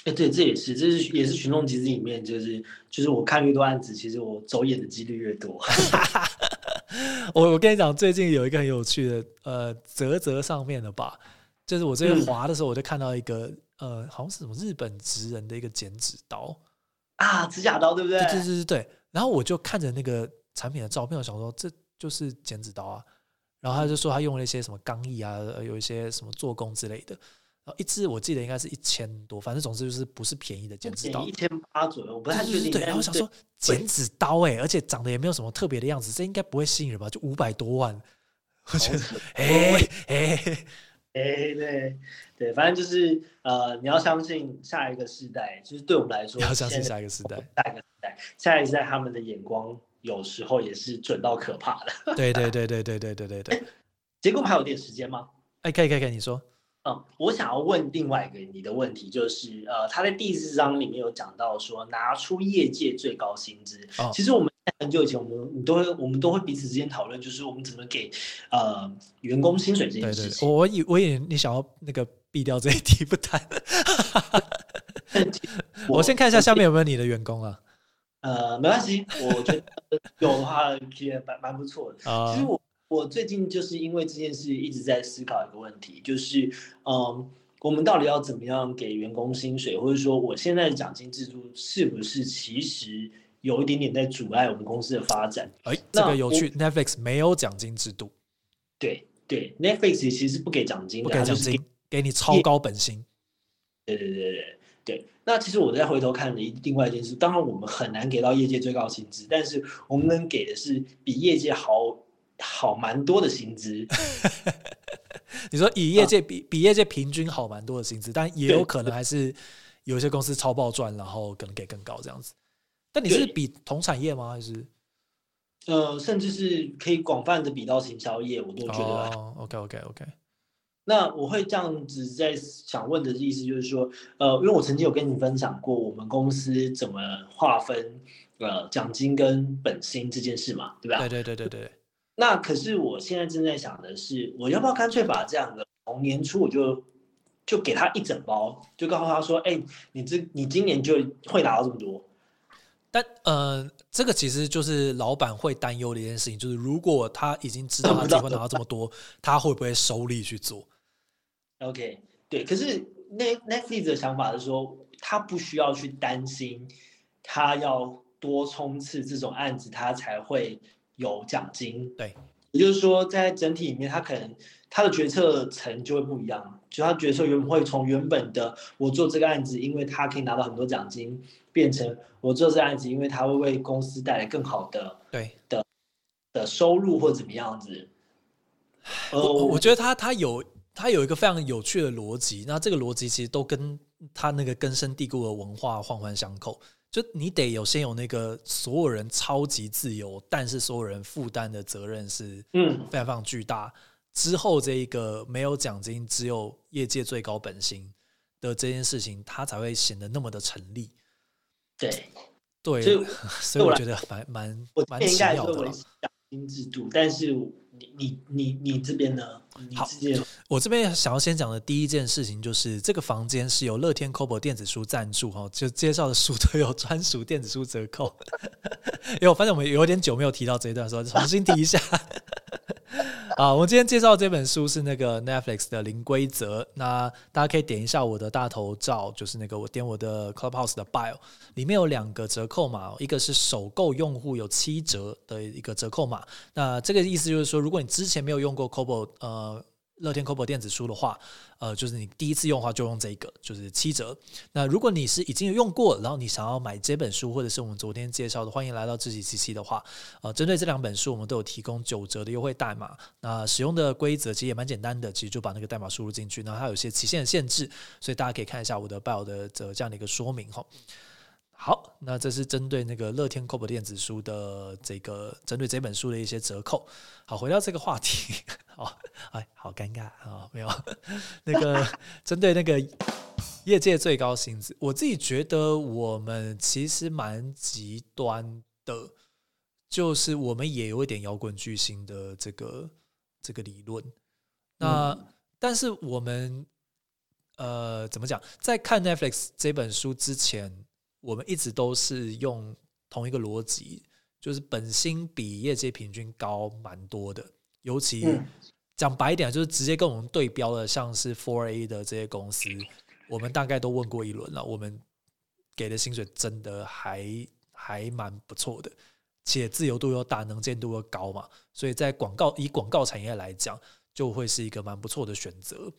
哎，对，这也是，这是也是群众机制里面，就是就是我看越多案子，其实我走眼的几率越多。我我跟你讲，最近有一个很有趣的呃，泽泽上面的吧，就是我这边滑的时候，我就看到一个。呃，好像是什么日本职人的一个剪纸刀啊，指甲刀对不对？对对对对。然后我就看着那个产品的照片，我想说这就是剪纸刀啊。然后他就说他用了一些什么钢艺啊，有一些什么做工之类的。然后一支我记得应该是一千多，反正总之就是不是便宜的剪纸刀，一千八左右，我不太确定。对，然后想说剪纸刀哎，而且长得也没有什么特别的样子，这应该不会吸引人吧？就五百多万，我觉得哎哎。哎，对，对，反正就是呃，你要相信下一个时代，就是对我们来说，要相信下一个时代，下一个时代，下一代，他们的眼光有时候也是准到可怕的。对对对对对对对对对。结果还有点时间吗？哎，可以可以可以，你说。嗯，我想要问另外一个你的问题，就是呃，他在第四章里面有讲到说，拿出业界最高薪资。其实我们。很久以前，我们你都会我们都会彼此之间讨论，就是我们怎么给呃员工薪水这件事情。我以我以为你想要那个避掉这一题不谈。[LAUGHS] 我先看一下下面有没有你的员工啊。呃，没关系，我觉得有的话其实蛮蛮不错的。啊 [LAUGHS] 其实我我最近就是因为这件事一直在思考一个问题，就是嗯，我们到底要怎么样给员工薪水，或者说我现在的奖金制度是不是其实有一点点在阻碍我们公司的发展？哎，这个有趣，Netflix 没有奖金制度，对对，Netflix 其实是不给奖金的，不给奖金，给你超高本薪。对对对对对，那其实我再回头看了另外一件事，当然我们很难给到业界最高薪资，但是我们能给的是比业界好好蛮多的薪资。[LAUGHS] 你说以业界比比业界平均好蛮多的薪资，但也有可能还是有一些公司超爆赚，然后可能给更高这样子。但你是比同产业吗？还是呃，甚至是可以广泛的比到行销业，我都觉得。哦，OK OK OK，那我会这样子在想问的意思就是说，呃，因为我曾经有跟你分享过我们公司怎么划分呃奖金跟本薪这件事嘛，对吧？对对对对对，那可是我现在正在想的是，我要不要干脆把这样的从年初我就就给他一整包，就告诉他说，哎、你这你今年就会拿到这么多。但呃，这个其实就是老板会担忧的一件事情，就是如果他已经知道他自己会拿到这么多，他会不会收力去做？OK，对，可是那 Netflix 的想法是说，他不需要去担心，他要多冲刺这种案子，他才会有奖金。对，也就是说，在整体里面，他可能他的决策层就会不一样，就他决策原本会从原本的我做这个案子，因为他可以拿到很多奖金，变成我做这个案子，因为他会为公司带来更好的对，的的收入或怎么样子。呃，我我觉得他他有他有一个非常有趣的逻辑，那这个逻辑其实都跟他那个根深蒂固的文化环环相扣。就你得有先有那个所有人超级自由，但是所有人负担的责任是嗯，非常非常巨大。之后这一个没有奖金，只有业界最高本薪的这件事情，它才会显得那么的成立。对。对，所以 [LAUGHS] 所以我觉得蛮蛮我蛮奇妙的啦是维持奖金制度，但是你你你你这边呢？你好我这边想要先讲的第一件事情就是，这个房间是由乐天 c o b o 电子书赞助哈，就介绍的书都有专属电子书折扣。[LAUGHS] 因为我发现我们有点久没有提到这一段，说重新提一下。[LAUGHS] 啊，我今天介绍这本书是那个 Netflix 的零规则，那大家可以点一下我的大头照，就是那个我点我的 Clubhouse 的 bio，里面有两个折扣码，一个是首购用户有七折的一个折扣码，那这个意思就是说，如果你之前没有用过 c o b o 呃乐天 Kobo 电子书的话，呃，就是你第一次用的话就用这个，就是七折。那如果你是已经有用过，然后你想要买这本书，或者是我们昨天介绍的，欢迎来到自己七七的话，呃，针对这两本书，我们都有提供九折的优惠代码。那使用的规则其实也蛮简单的，其实就把那个代码输入进去，然后它有些期限的限制，所以大家可以看一下我的 bio 的这这样的一个说明哈。好，那这是针对那个乐天 Kobo 电子书的这个针对这本书的一些折扣。好，回到这个话题，好，哎，好尴尬啊、没有那个针对那个业界最高薪资，我自己觉得我们其实蛮极端的，就是我们也有一点摇滚巨星的这个这个理论。那、但是我们呃怎么讲，在看 Netflix 这本书之前，我们一直都是用同一个逻辑，就是本薪比业界平均高蛮多的，尤其嗯讲白一点，就是直接跟我们对标的，像是 Four A 的这些公司，我们大概都问过一轮了，我们给的薪水真的还还蛮不错的，且自由度又大，能见度又高嘛，所以在广告以广告产业来讲，就会是一个蛮不错的选择。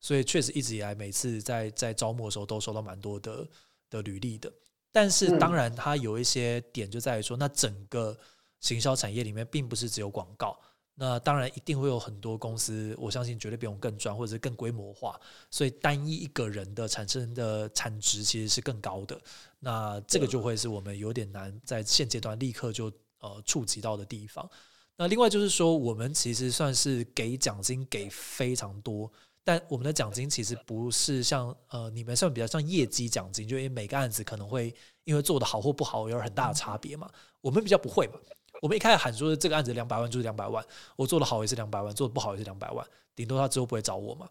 所以确实一直以来，每次在在招募的时候都收到蛮多的的履历的。但是嗯当然，它有一些点就在于说，那整个行销产业里面，并不是只有广告。那当然一定会有很多公司，我相信绝对比我们更专，或者是更规模化，所以单一一个人的产生的产值其实是更高的。那这个就会是我们有点难在现阶段立刻就呃触及到的地方。那另外就是说，我们其实算是给奖金给非常多，但我们的奖金其实不是像呃你们算比较像业绩奖金，就因为每个案子可能会因为做的好或不好有很大的差别嘛。我们比较不会嘛，我们一开始喊说这个案子两百万就是两百万，我做的好也是两百万，做的不好也是两百万，顶多他之后不会找我嘛。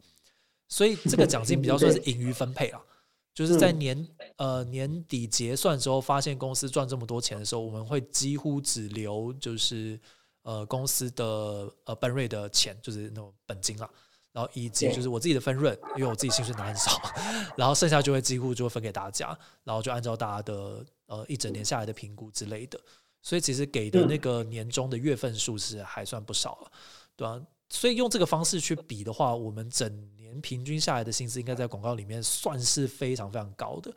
所以这个奖金比较算是 [LAUGHS] 盈余分配啊，就是在年呃年底结算之后，发现公司赚这么多钱的时候，我们会几乎只留就是呃公司的呃本瑞的钱，就是那种本金啊。然后以及就是我自己的分润，因为我自己薪水拿很少，[LAUGHS] 然后剩下就会几乎就会分给大家，然后就按照大家的呃一整年下来的评估之类的，所以其实给的那个年终的月份数是还算不少了，对吧？所以用这个方式去比的话，我们整年平均下来的薪资应该在广告里面算是非常非常高的。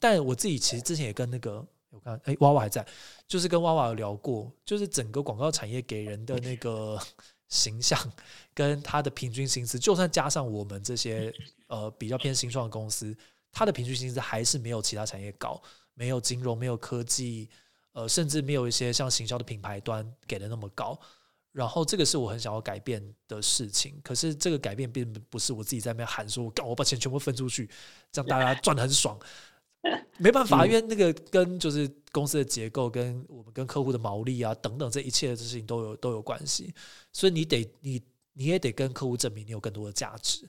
但我自己其实之前也跟那个我看哎娃娃还在，就是跟娃娃有聊过，就是整个广告产业给人的那个。[LAUGHS] 形象跟他的平均薪资，就算加上我们这些呃比较偏新创的公司，它的平均薪资还是没有其他产业高，没有金融，没有科技，呃，甚至没有一些像行销的品牌端给的那么高。然后这个是我很想要改变的事情，可是这个改变并不是我自己在那边喊说，我把钱全部分出去，这样大家赚的很爽。[LAUGHS] 没办法，因为那个跟就是公司的结构，跟我们跟客户的毛利啊等等这一切的事情都有都有关系，所以你得你你也得跟客户证明你有更多的价值，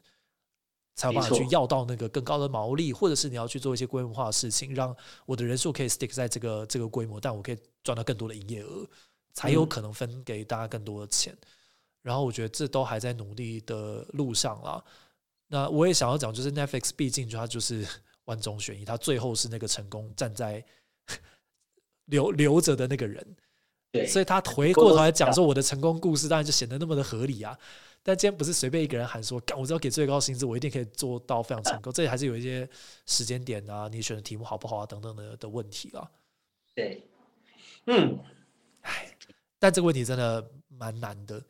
才有办法去要到那个更高的毛利，或者是你要去做一些规模化的事情，让我的人数可以 stick 在这个这个规模，但我可以赚到更多的营业额，才有可能分给大家更多的钱。然后我觉得这都还在努力的路上啦。那我也想要讲，就是 Netflix 毕竟它就是。[LAUGHS] 万中选一，它最后是那个成功站在 [LAUGHS] 留留着的那个人，对，所以他回过头来讲说我的成功故事，当然就显得那么的合理啊。但今天不是随便一个人喊说，干，我只要给最高薪资，我一定可以做到非常成功。这里还是有一些时间点啊，你选的题目好不好啊，等等的的问题啊。对，嗯，唉，但这个问题真的蛮难的。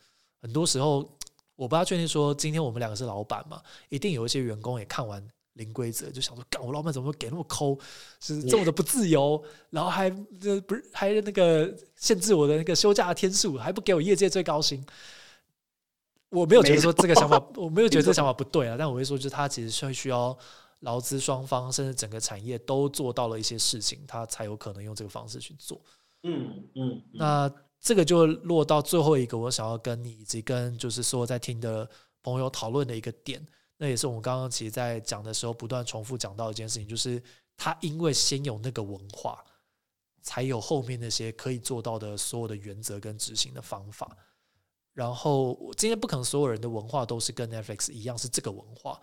很多时候，我不大确定说，今天我们两个是老板嘛，一定有一些员工也看完。零规则就想说，干我老板怎么会给那么抠，是这么的不自由，然后还这不是还那个限制我的那个休假的天数，还不给我业界最高薪。我没有觉得说这个想法，[LAUGHS] 我没有觉得这个想法不对啊。但我会说，就是他其实是需要劳资双方，甚至整个产业都做到了一些事情，他才有可能用这个方式去做。嗯嗯。那这个就落到最后一个，我想要跟你以及跟就是说在听的朋友讨论的一个点。那也是我们刚刚其实，在讲的时候不断重复讲到一件事情，就是他因为先有那个文化，才有后面那些可以做到的所有的原则跟执行的方法。然后今天不可能所有人的文化都是跟 Netflix 一样是这个文化，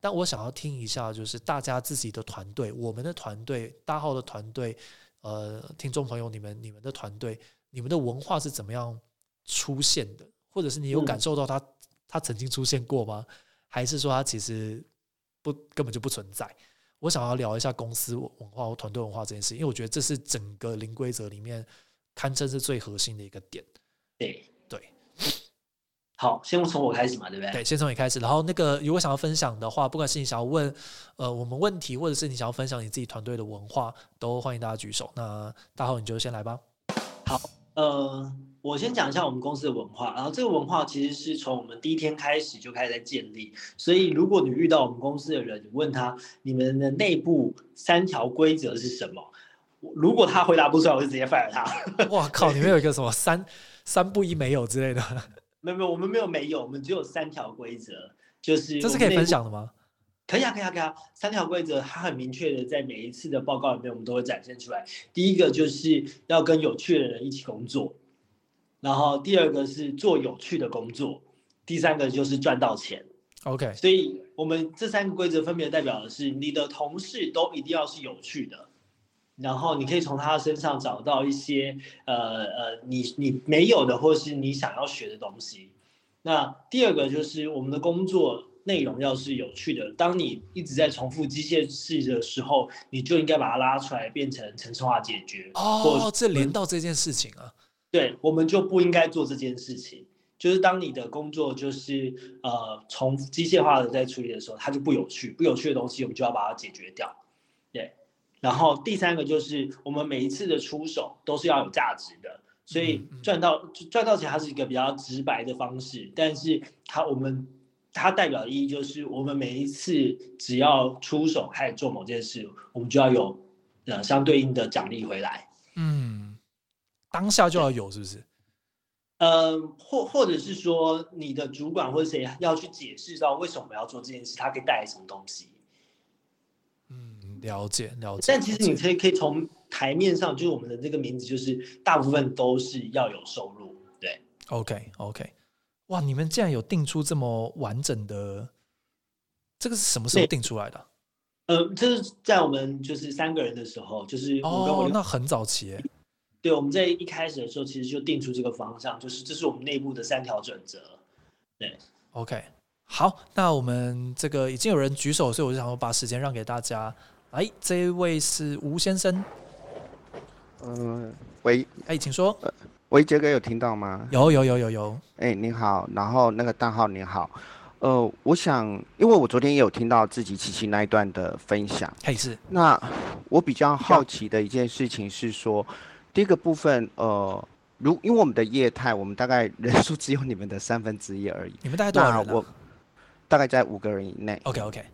但我想要听一下，就是大家自己的团队，我们的团队，大号的团队，呃，听众朋友，你们你们的团队，你们的文化是怎么样出现的？或者是你有感受到它它曾经出现过吗？还是说它其实不根本就不存在？我想要聊一下公司文化或团队文化这件事，因为我觉得这是整个零规则里面堪称是最核心的一个点。对对，好，先从我开始嘛，对不对？对，先从你开始。然后那个如果想要分享的话，不管是你想要问呃我们问题，或者是你想要分享你自己团队的文化，都欢迎大家举手。那大浩你就先来吧。好，呃。我先讲一下我们公司的文化，然后这个文化其实是从我们第一天开始就开始在建立。所以如果你遇到我们公司的人，你问他你们的内部三条规则是什么，如果他回答不出来，我就直接 fire 他。哇靠！[LAUGHS] 你们有一个什么三三不一没有之类的？没有没有，我们没有没有，我们只有三条规则，就是这是可以分享的吗？可以啊，可以啊，可以啊。三条规则，它很明确的在每一次的报告里面，我们都会展现出来。第一个就是要跟有趣的人一起工作。然后第二个是做有趣的工作，第三个就是赚到钱。OK，所以我们这三个规则分别代表的是，你的同事都一定要是有趣的，然后你可以从他身上找到一些呃呃你你没有的或是你想要学的东西。那第二个就是我们的工作内容要是有趣的，当你一直在重复机械式的时候，你就应该把它拉出来变成程式化解决。哦，这连到这件事情啊。对，我们就不应该做这件事情。就是当你的工作就是呃从机械化的在处理的时候，它就不有趣，不有趣的东西我们就要把它解决掉。对，然后第三个就是我们每一次的出手都是要有价值的，所以赚到赚到钱它是一个比较直白的方式，但是它我们它代表的意义就是我们每一次只要出手开始做某件事，我们就要有呃相对应的奖励回来。嗯，当下就要有，是不是？呃，或或者是说，你的主管或者谁要去解释到为什么要做这件事，它可以带来什么东西？嗯，了解了解。但其实你可以可以从台面上，就是我们的这个名字，就是大部分都是要有收入。对，OK OK。哇，你们竟然有定出这么完整的，这个是什么时候定出来的？呃，这是在我们就是三个人的时候，就是哦，那很早期。[LAUGHS] 对，我们在一开始的时候，其实就定出这个方向，就是这是我们内部的三条准则。对，OK，好，那我们这个已经有人举手，所以我就想说把时间让给大家。哎，这位是吴先生。嗯，喂，哎，请说。喂，杰哥有听到吗？有有有有有。哎，你好，然后那个大号你好，呃，我想，因为我昨天也有听到自己琪琪那一段的分享，嘿是。那我比较好奇的一件事情是说。第一个部分，呃，如因为我们的业态，我们大概人数只有你们的三分之一而已。你们大概多少人？我大概在五个人以内。OK OK，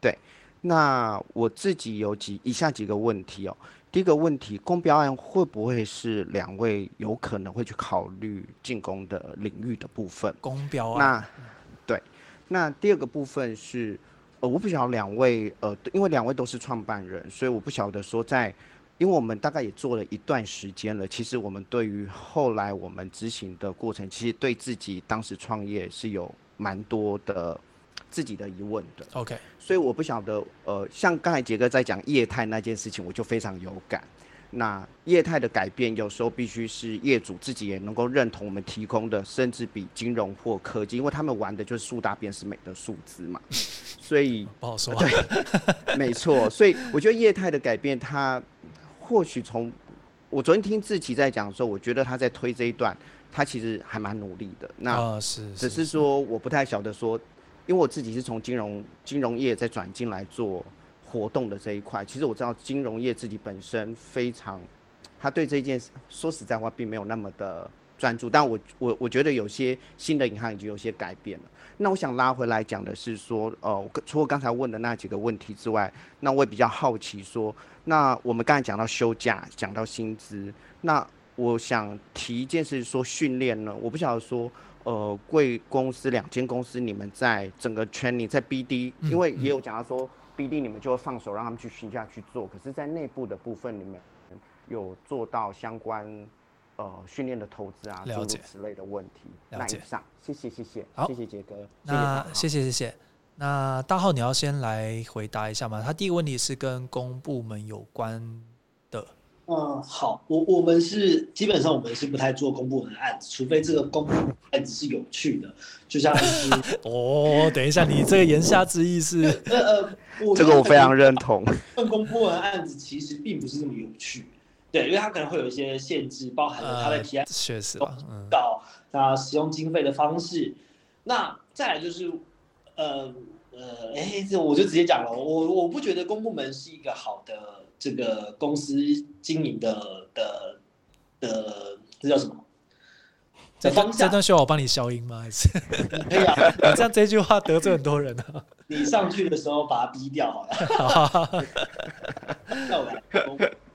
对。那我自己有几以下几个问题哦。第一个问题，公标案会不会是两位有可能会去考虑进攻的领域的部分？公标案。那对。那第二个部分是，呃，我不晓得两位，呃，因为两位都是创办人，所以我不晓得说在。因为我们大概也做了一段时间了，其实我们对于后来我们执行的过程，其实对自己当时创业是有蛮多的自己的疑问的。OK，所以我不晓得，呃，像刚才杰哥在讲业态那件事情，我就非常有感。那业态的改变，有时候必须是业主自己也能够认同我们提供的，甚至比金融或科技，因为他们玩的就是数大便是美的数字嘛。[LAUGHS] 所以不好说。对，[LAUGHS] 没错。所以我觉得业态的改变，它。或许从我昨天听志奇在讲的时候，我觉得他在推这一段，他其实还蛮努力的。那是只是说，我不太晓得说，因为我自己是从金融金融业再转进来做活动的这一块，其实我知道金融业自己本身非常，他对这件事说实在话并没有那么的专注。但我我我觉得有些新的银行已经有些改变了。那我想拉回来讲的是说，呃，除了刚才问的那几个问题之外，那我也比较好奇说，那我们刚才讲到休假，讲到薪资，那我想提一件事，说训练呢，我不晓得说，呃，贵公司两间公司，你们在整个 training 在 BD，因为也有讲到说 BD 你们就会放手让他们去询价去做，可是，在内部的部分，你们有做到相关。呃，训练的投资啊，诸如此类的问题，了解上，谢谢谢谢，好，谢谢杰哥，那谢谢谢谢，那大浩你要先来回答一下吗？他第一个问题是跟公部门有关的。嗯，好，我我们是基本上我们是不太做公布门的案子，除非这个公部门案子是有趣的，就像是 [LAUGHS] 哦，等一下，你这个言下之意是，[LAUGHS] 呃呃，这个我非常认同，份公布门案子其实并不是那么有趣。对，因为它可能会有一些限制，包含了它的提案、确实到它使用经费的方式。那再来就是，呃呃，哎，这我就直接讲了，我我不觉得公部门是一个好的这个公司经营的的的，这叫什么？这段这段需要我帮你消音吗？还是 [LAUGHS] 可以啊？[LAUGHS] 你这样这句话得罪很多人啊！[LAUGHS] 你上去的时候把它逼掉好了。那我来。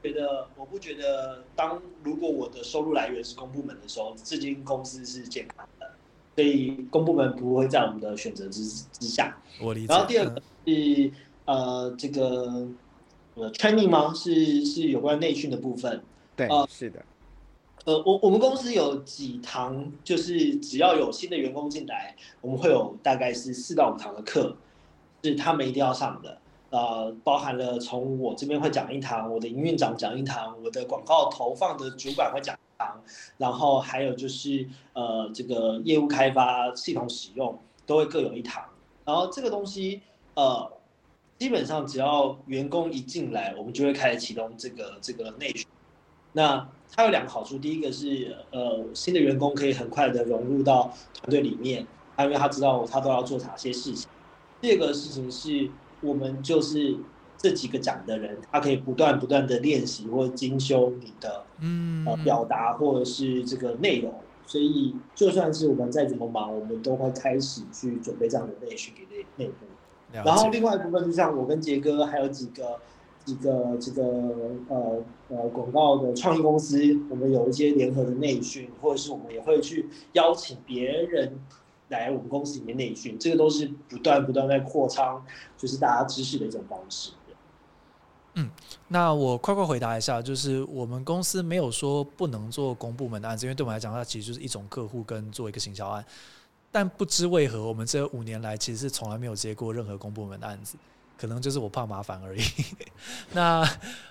觉得我不觉得，当如果我的收入来源是公部门的时候，至今公司是健康的，所以公部门不会在我们的选择之之下。我理解。然后第二个是呃，这个呃，training 吗？是是有关内训的部分。对，是的。呃，我我们公司有几堂，就是只要有新的员工进来，我们会有大概是四到五堂的课，是他们一定要上的。呃，包含了从我这边会讲一堂，我的营运长讲一堂，我的广告投放的主管会讲一堂，然后还有就是呃，这个业务开发、系统使用都会各有一堂。然后这个东西呃，基本上只要员工一进来，我们就会开始启动这个这个内训。那它有两个好处，第一个是呃，新的员工可以很快的融入到团队里面，他因为他知道他都要做哪些事情。第二个事情是。我们就是这几个讲的人，他可以不断不断的练习或精修你的嗯呃表达或者是这个内容，所以就算是我们再怎么忙，我们都会开始去准备这样的内训给内内部。然后另外一部分，就像我跟杰哥还有几个几个这个呃呃广告的创意公司，我们有一些联合的内训，或者是我们也会去邀请别人来我们公司里面内训，这个都是不断不断在扩张，就是大家知识的一种方式。嗯，那我快快回答一下，就是我们公司没有说不能做公部门的案子，因为对我们来讲，它其实就是一种客户跟做一个行销案。但不知为何，我们这五年来其实是从来没有接过任何公部门的案子，可能就是我怕麻烦而已。[LAUGHS] 那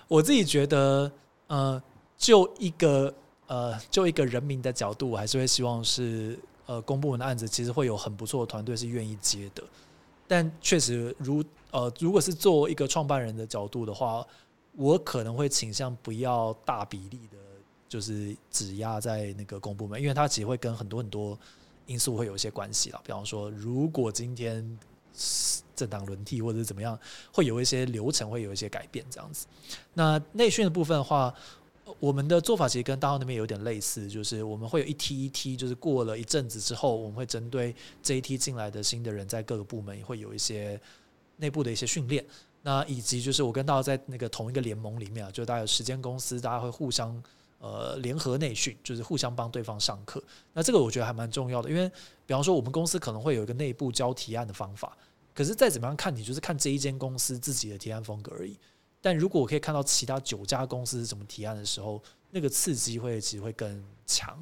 我自己觉得，呃，就一个呃，就一个人民的角度，我还是会希望是呃，公部门的案子其实会有很不错的团队是愿意接的。但确实，如呃，如果是做一个创办人的角度的话，我可能会倾向不要大比例的，就是只压在那个公部门，因为它其实会跟很多很多因素会有一些关系啦。比方说，如果今天政党轮替或者是怎么样，会有一些流程会有一些改变这样子。那内训的部分的话。我们的做法其实跟大号那边有点类似，就是我们会有一梯一梯，就是过了一阵子之后，我们会针对这一梯进来的新的人，在各个部门也会有一些内部的一些训练。那以及就是我跟大家在那个同一个联盟里面啊，就大家有时间公司，大家会互相呃联合内训，就是互相帮对方上课。那这个我觉得还蛮重要的，因为比方说我们公司可能会有一个内部交提案的方法，可是再怎么样看你就是看这一间公司自己的提案风格而已。但如果我可以看到其他九家公司怎么提案的时候，那个刺激会其实会更强，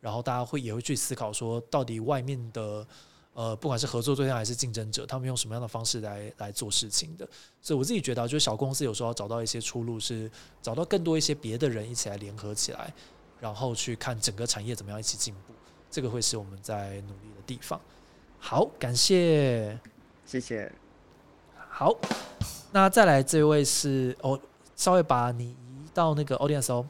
然后大家会也会去思考说，到底外面的呃，不管是合作对象还是竞争者，他们用什么样的方式来来做事情的。所以我自己觉得，就是小公司有时候要找到一些出路，是找到更多一些别的人一起来联合起来，然后去看整个产业怎么样一起进步。这个会是我们在努力的地方。好，感谢，谢谢。好。那再来这位是哦，稍微把你移到那个 audience 哦。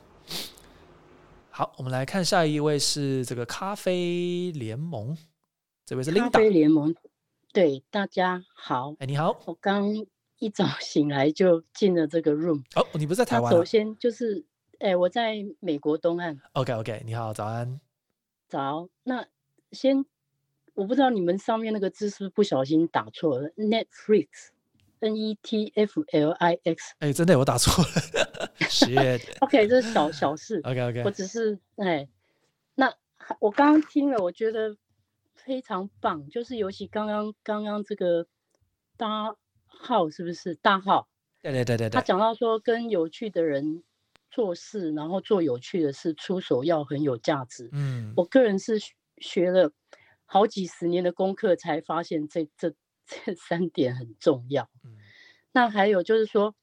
好，我们来看下一位是这个咖啡联盟，这位是啡联盟，对，大家好。哎，你好。我刚 [LAUGHS] 一早醒来就进了这个 room。哦，你不是在台湾？首先就是，哎，我在美国东岸。OK，OK，你好，早安。早。那先，我不知道你们上面那个字是不是不小心打错了，Netflix。N E T F L I X，哎，真的我打错了，[LAUGHS] 谢。[LAUGHS] OK，这是小小事。OK OK，我只是哎，那我刚刚听了，我觉得非常棒，就是尤其刚刚刚刚这个大号是不是大号？对对对对对。他讲到说跟有趣的人做事，然后做有趣的事，出手要很有价值。嗯，我个人是学了好几十年的功课，才发现这这。这三点很重要。嗯那还有就是说，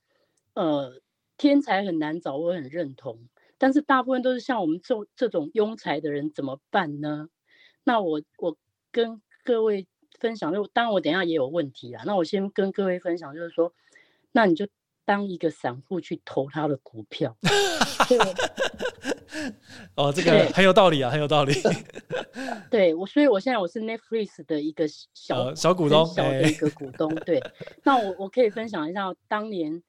呃，天才很难找，我很认同。但是大部分都是像我们这这种庸才的人怎么办呢？那我我跟各位分享，就当然我等下也有问题啊。那我先跟各位分享，就是说，那你就当一个散户去投他的股票。[LAUGHS] 哦，这个很有道理啊，很有道理。[LAUGHS] 对我，所以我现在我是 Netflix 的一个小小股东，小的一个股东。对，那我我可以分享一下，当年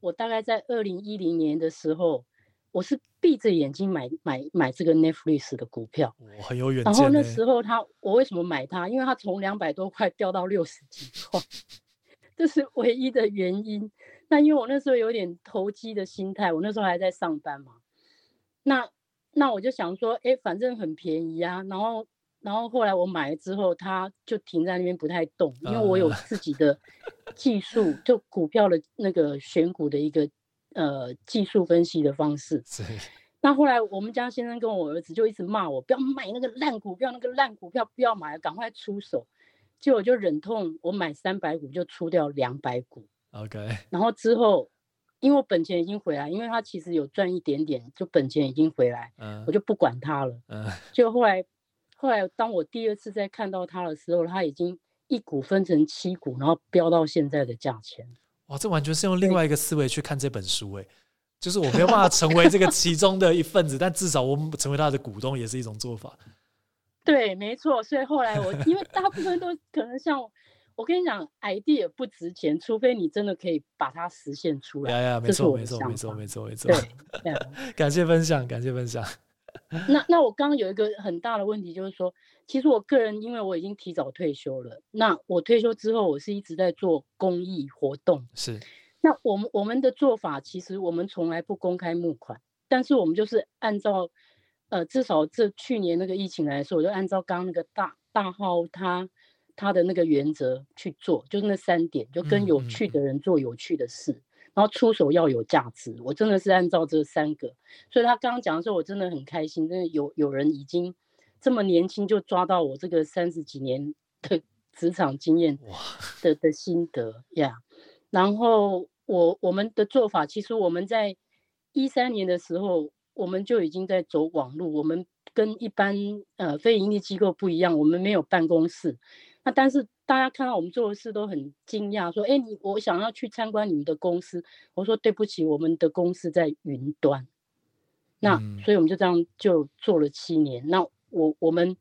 我大概在二零一零年的时候，我是闭着眼睛买买买这个 Netflix 的股票，我很有远见。然后那时候他，我为什么买它？因为它从两百多块掉到六十几块，[LAUGHS] 这是唯一的原因。那因为我那时候有点投机的心态，我那时候还在上班嘛。那那我就想说，哎，反正很便宜啊。然后，然后后来我买了之后，它就停在那边不太动，因为我有自己的技术，就股票的那个选股的一个呃技术分析的方式。[LAUGHS] 那后来我们家先生跟我儿子就一直骂我，不要买那个烂股票，那个烂股票不要买，赶快出手。结果就忍痛，我买三百股就出掉两百股。OK。然后之后。因为我本钱已经回来，因为他其实有赚一点点，就本钱已经回来，我就不管他了。嗯，就后来，后来当我第二次再看到他的时候，他已经一股分成七股，然后飙到现在的价钱。哇，这完全是用另外一个思维去看这本书，哎，就是我没有办法成为这个其中的一份子，[LAUGHS] 但至少我们成为他的股东也是一种做法。对，没错。所以后来我，因为大部分都可能像。我跟你讲，idea 不值钱，除非你真的可以把它实现出来。呀呀，没错，没错，没错，没错，没错。对，[LAUGHS] 感谢分享，感谢分享。[LAUGHS] 那那我刚刚有一个很大的问题，就是说，其实我个人因为我已经提早退休了，那我退休之后，我是一直在做公益活动。是。那我们我们的做法，其实我们从来不公开募款，但是我们就是按照，呃，至少这去年那个疫情来说，我就按照刚刚那个大大号他他的那个原则去做，就是那三点，就跟有趣的人做有趣的事，然后出手要有价值。我真的是按照这三个，所以他刚刚讲的时候，我真的很开心，真的有有人已经这么年轻就抓到我这个三十几年的职场经验的的心得呀，然后。我我们的做法，其实我们在一三年的时候，我们就已经在走网路。我们跟一般呃非盈利机构不一样，我们没有办公室。那但是大家看到我们做的事都很惊讶，说：“哎，你我想要去参观你们的公司。”我说：“对不起，我们的公司在云端。”那所以我们就这样就做了七年。那我我们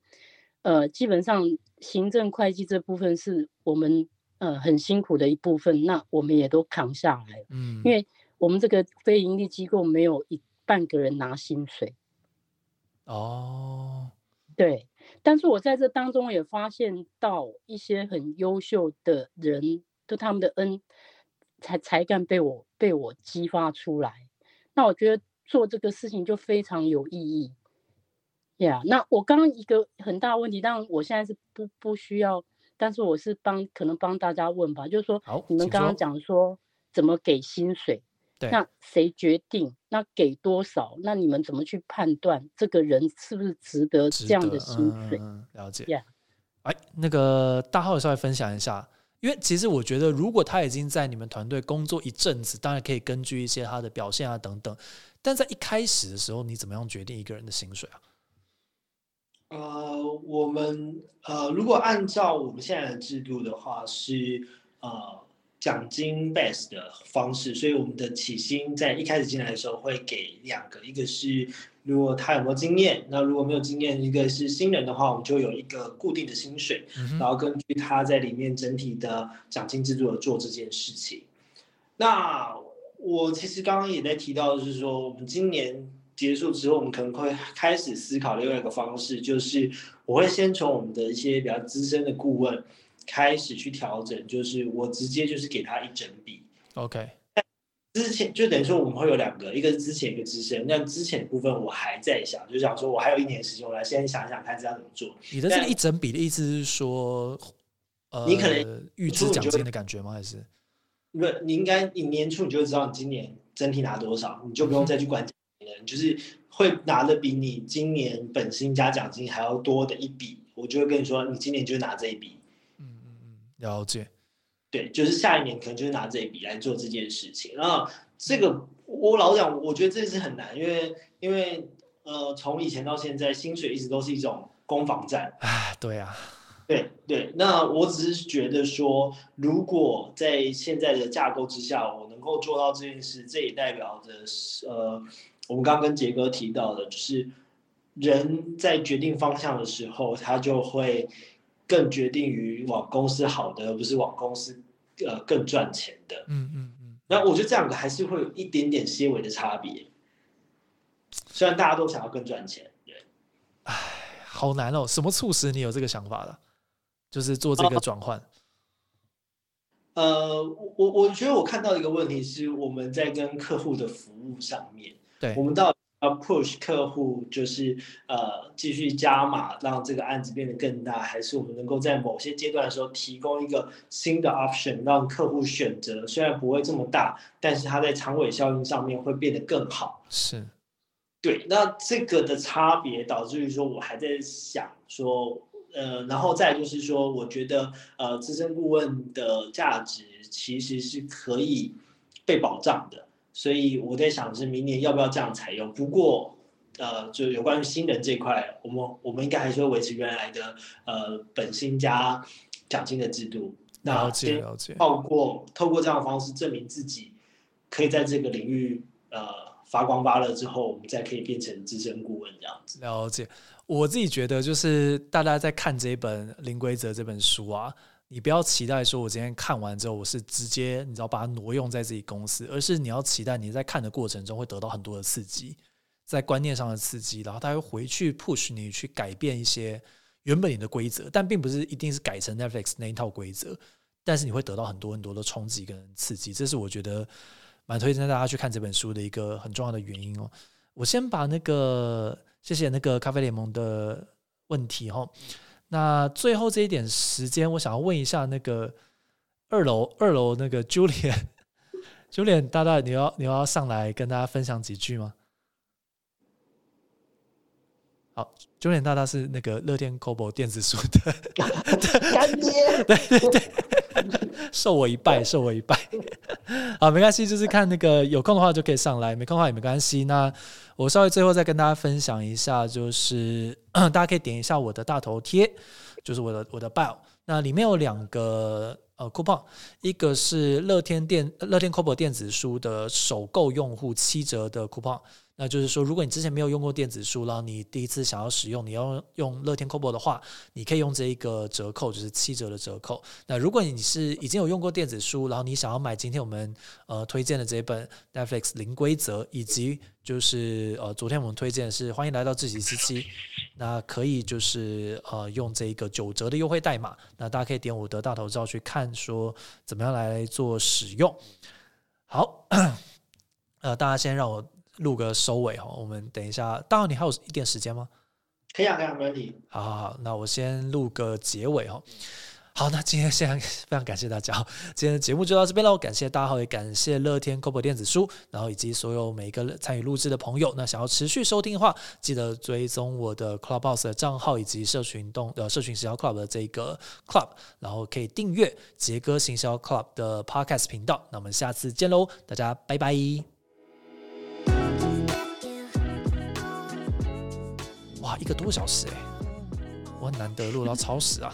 呃基本上行政会计这部分是我们。呃，很辛苦的一部分，那我们也都扛下来。嗯，因为我们这个非盈利机构没有一半个人拿薪水。哦，对。但是我在这当中也发现到一些很优秀的人，就他们的恩才才干被我被我激发出来。那我觉得做这个事情就非常有意义。呀，那我刚刚一个很大问题，但我现在是不不需要。但是我是帮可能帮大家问吧，就是说，你们刚刚讲说怎么给薪水，那谁决定？那给多少？那你们怎么去判断这个人是不是值得这样的薪水？了解。哎，那个大号稍微分享一下，因为其实我觉得，如果他已经在你们团队工作一阵子，当然可以根据一些他的表现啊等等，但在一开始的时候，你怎么样决定一个人的薪水啊？呃，我们呃，如果按照我们现在的制度的话，是呃奖金 base 的方式，所以我们的起薪在一开始进来的时候会给两个，一个是如果他有没有经验，那如果没有经验，一个是新人的话，我们就有一个固定的薪水，然后根据他在里面整体的奖金制度而做这件事情。那我其实刚刚也在提到，就是说我们今年。结束之后，我们可能会开始思考另外一个方式，就是我会先从我们的一些比较资深的顾问开始去调整，就是我直接就是给他一整笔。OK。之前就等于说我们会有两个，一个是之前一个资深，那之前部分我还在想，就想说我还有一年时间，我来先想想看这样怎么做。你的这个一整笔的意思是说，呃，你可能预支奖金的感觉吗？还是？不，你应该你年初你就知道你今年整体拿多少，你就不用再去管。就是会拿的比你今年本薪加奖金还要多的一笔，我就会跟你说，你今年就拿这一笔。了解。对，就是下一年可能就是拿这一笔来做这件事情。然后这个我老讲，我觉得这是很难，因为因为呃，从以前到现在，薪水一直都是一种攻防战。啊，对啊。对对，那我只是觉得说，如果在现在的架构之下，我能够做到这件事，这也代表着呃。我们刚刚跟杰哥提到的，就是人在决定方向的时候，他就会更决定于往公司好的，而不是往公司呃更赚钱的。嗯嗯嗯。那我觉得这两个还是会有一点点些微的差别。虽然大家都想要更赚钱，对。唉，好难哦！什么促使你有这个想法的？就是做这个转换。呃，我我觉得我看到一个问题是，我们在跟客户的服务上面。对我们到要 push 客户，就是呃继续加码，让这个案子变得更大，还是我们能够在某些阶段的时候提供一个新的 option，让客户选择，虽然不会这么大，但是它在长尾效应上面会变得更好。是，对，那这个的差别导致于说，我还在想说，呃，然后再就是说，我觉得呃资深顾问的价值其实是可以被保障的。所以我在想是明年要不要这样采用？不过，呃，就有关于新人这块，我们我们应该还是会维持原来的呃本薪加奖金的制度。了解了解。透过透过这样的方式证明自己可以在这个领域呃发光发热之后，我们再可以变成资深顾问这样子。了解。我自己觉得就是大家在看这一本《零规则》这本书啊。你不要期待说，我今天看完之后，我是直接你知道把它挪用在自己公司，而是你要期待你在看的过程中会得到很多的刺激，在观念上的刺激，然后他会回去 push 你去改变一些原本你的规则，但并不是一定是改成 Netflix 那一套规则。但是你会得到很多很多的冲击跟刺激，这是我觉得蛮推荐大家去看这本书的一个很重要的原因哦。我先把那个谢谢那个咖啡联盟的问题哈，那最后这一点时间，我想要问一下那个二楼二楼那个 Julian，Julian [LAUGHS] 大大，你要你要上来跟大家分享几句吗？好，，Julian 大大是那个乐天 c o b o 电子书的干爹，对对对，[LAUGHS] 受我一拜，受我一拜。[LAUGHS] 好，没关系，就是看那个有空的话就可以上来，没空的话也没关系。那我稍微最后再跟大家分享一下，就是 [COUGHS] 大家可以点一下我的大头贴，就是我的我的 bio，那里面有两个呃 coupon，一个是乐天电乐天 c o b o 电子书的首购用户七折的 coupon。那就是说，如果你之前没有用过电子书，然后你第一次想要使用，你要用乐天 Kobo 的话，你可以用这一个折扣，就是七折的折扣。那如果你是已经有用过电子书，然后你想要买今天我们呃推荐的这一本 Netflix 零规则，以及就是呃昨天我们推荐的是欢迎来到自习时期，那可以就是呃用这一个九折的优惠代码，那大家可以点我的大头照去看说怎么样来做使用。好，[COUGHS] 呃，大家先让我。录个收尾哈，我们等一下。大浩，你还有一点时间吗？可以啊，可以啊，没问题。好好好，那我先录个结尾哈。好，那今天非常非常感谢大家，今天的节目就到这边喽。感谢大浩，也感谢乐天 c o p 电子书，然后以及所有每一个参与录制的朋友。那想要持续收听的话，记得追踪我的 Clubhouse 的账号以及社群动呃社群行销 Club 的这个 Club，然后可以订阅杰哥行销 Club 的 Podcast 频道。那我们下次见喽，大家拜拜。一个多小时哎，我很难得录到超时啊。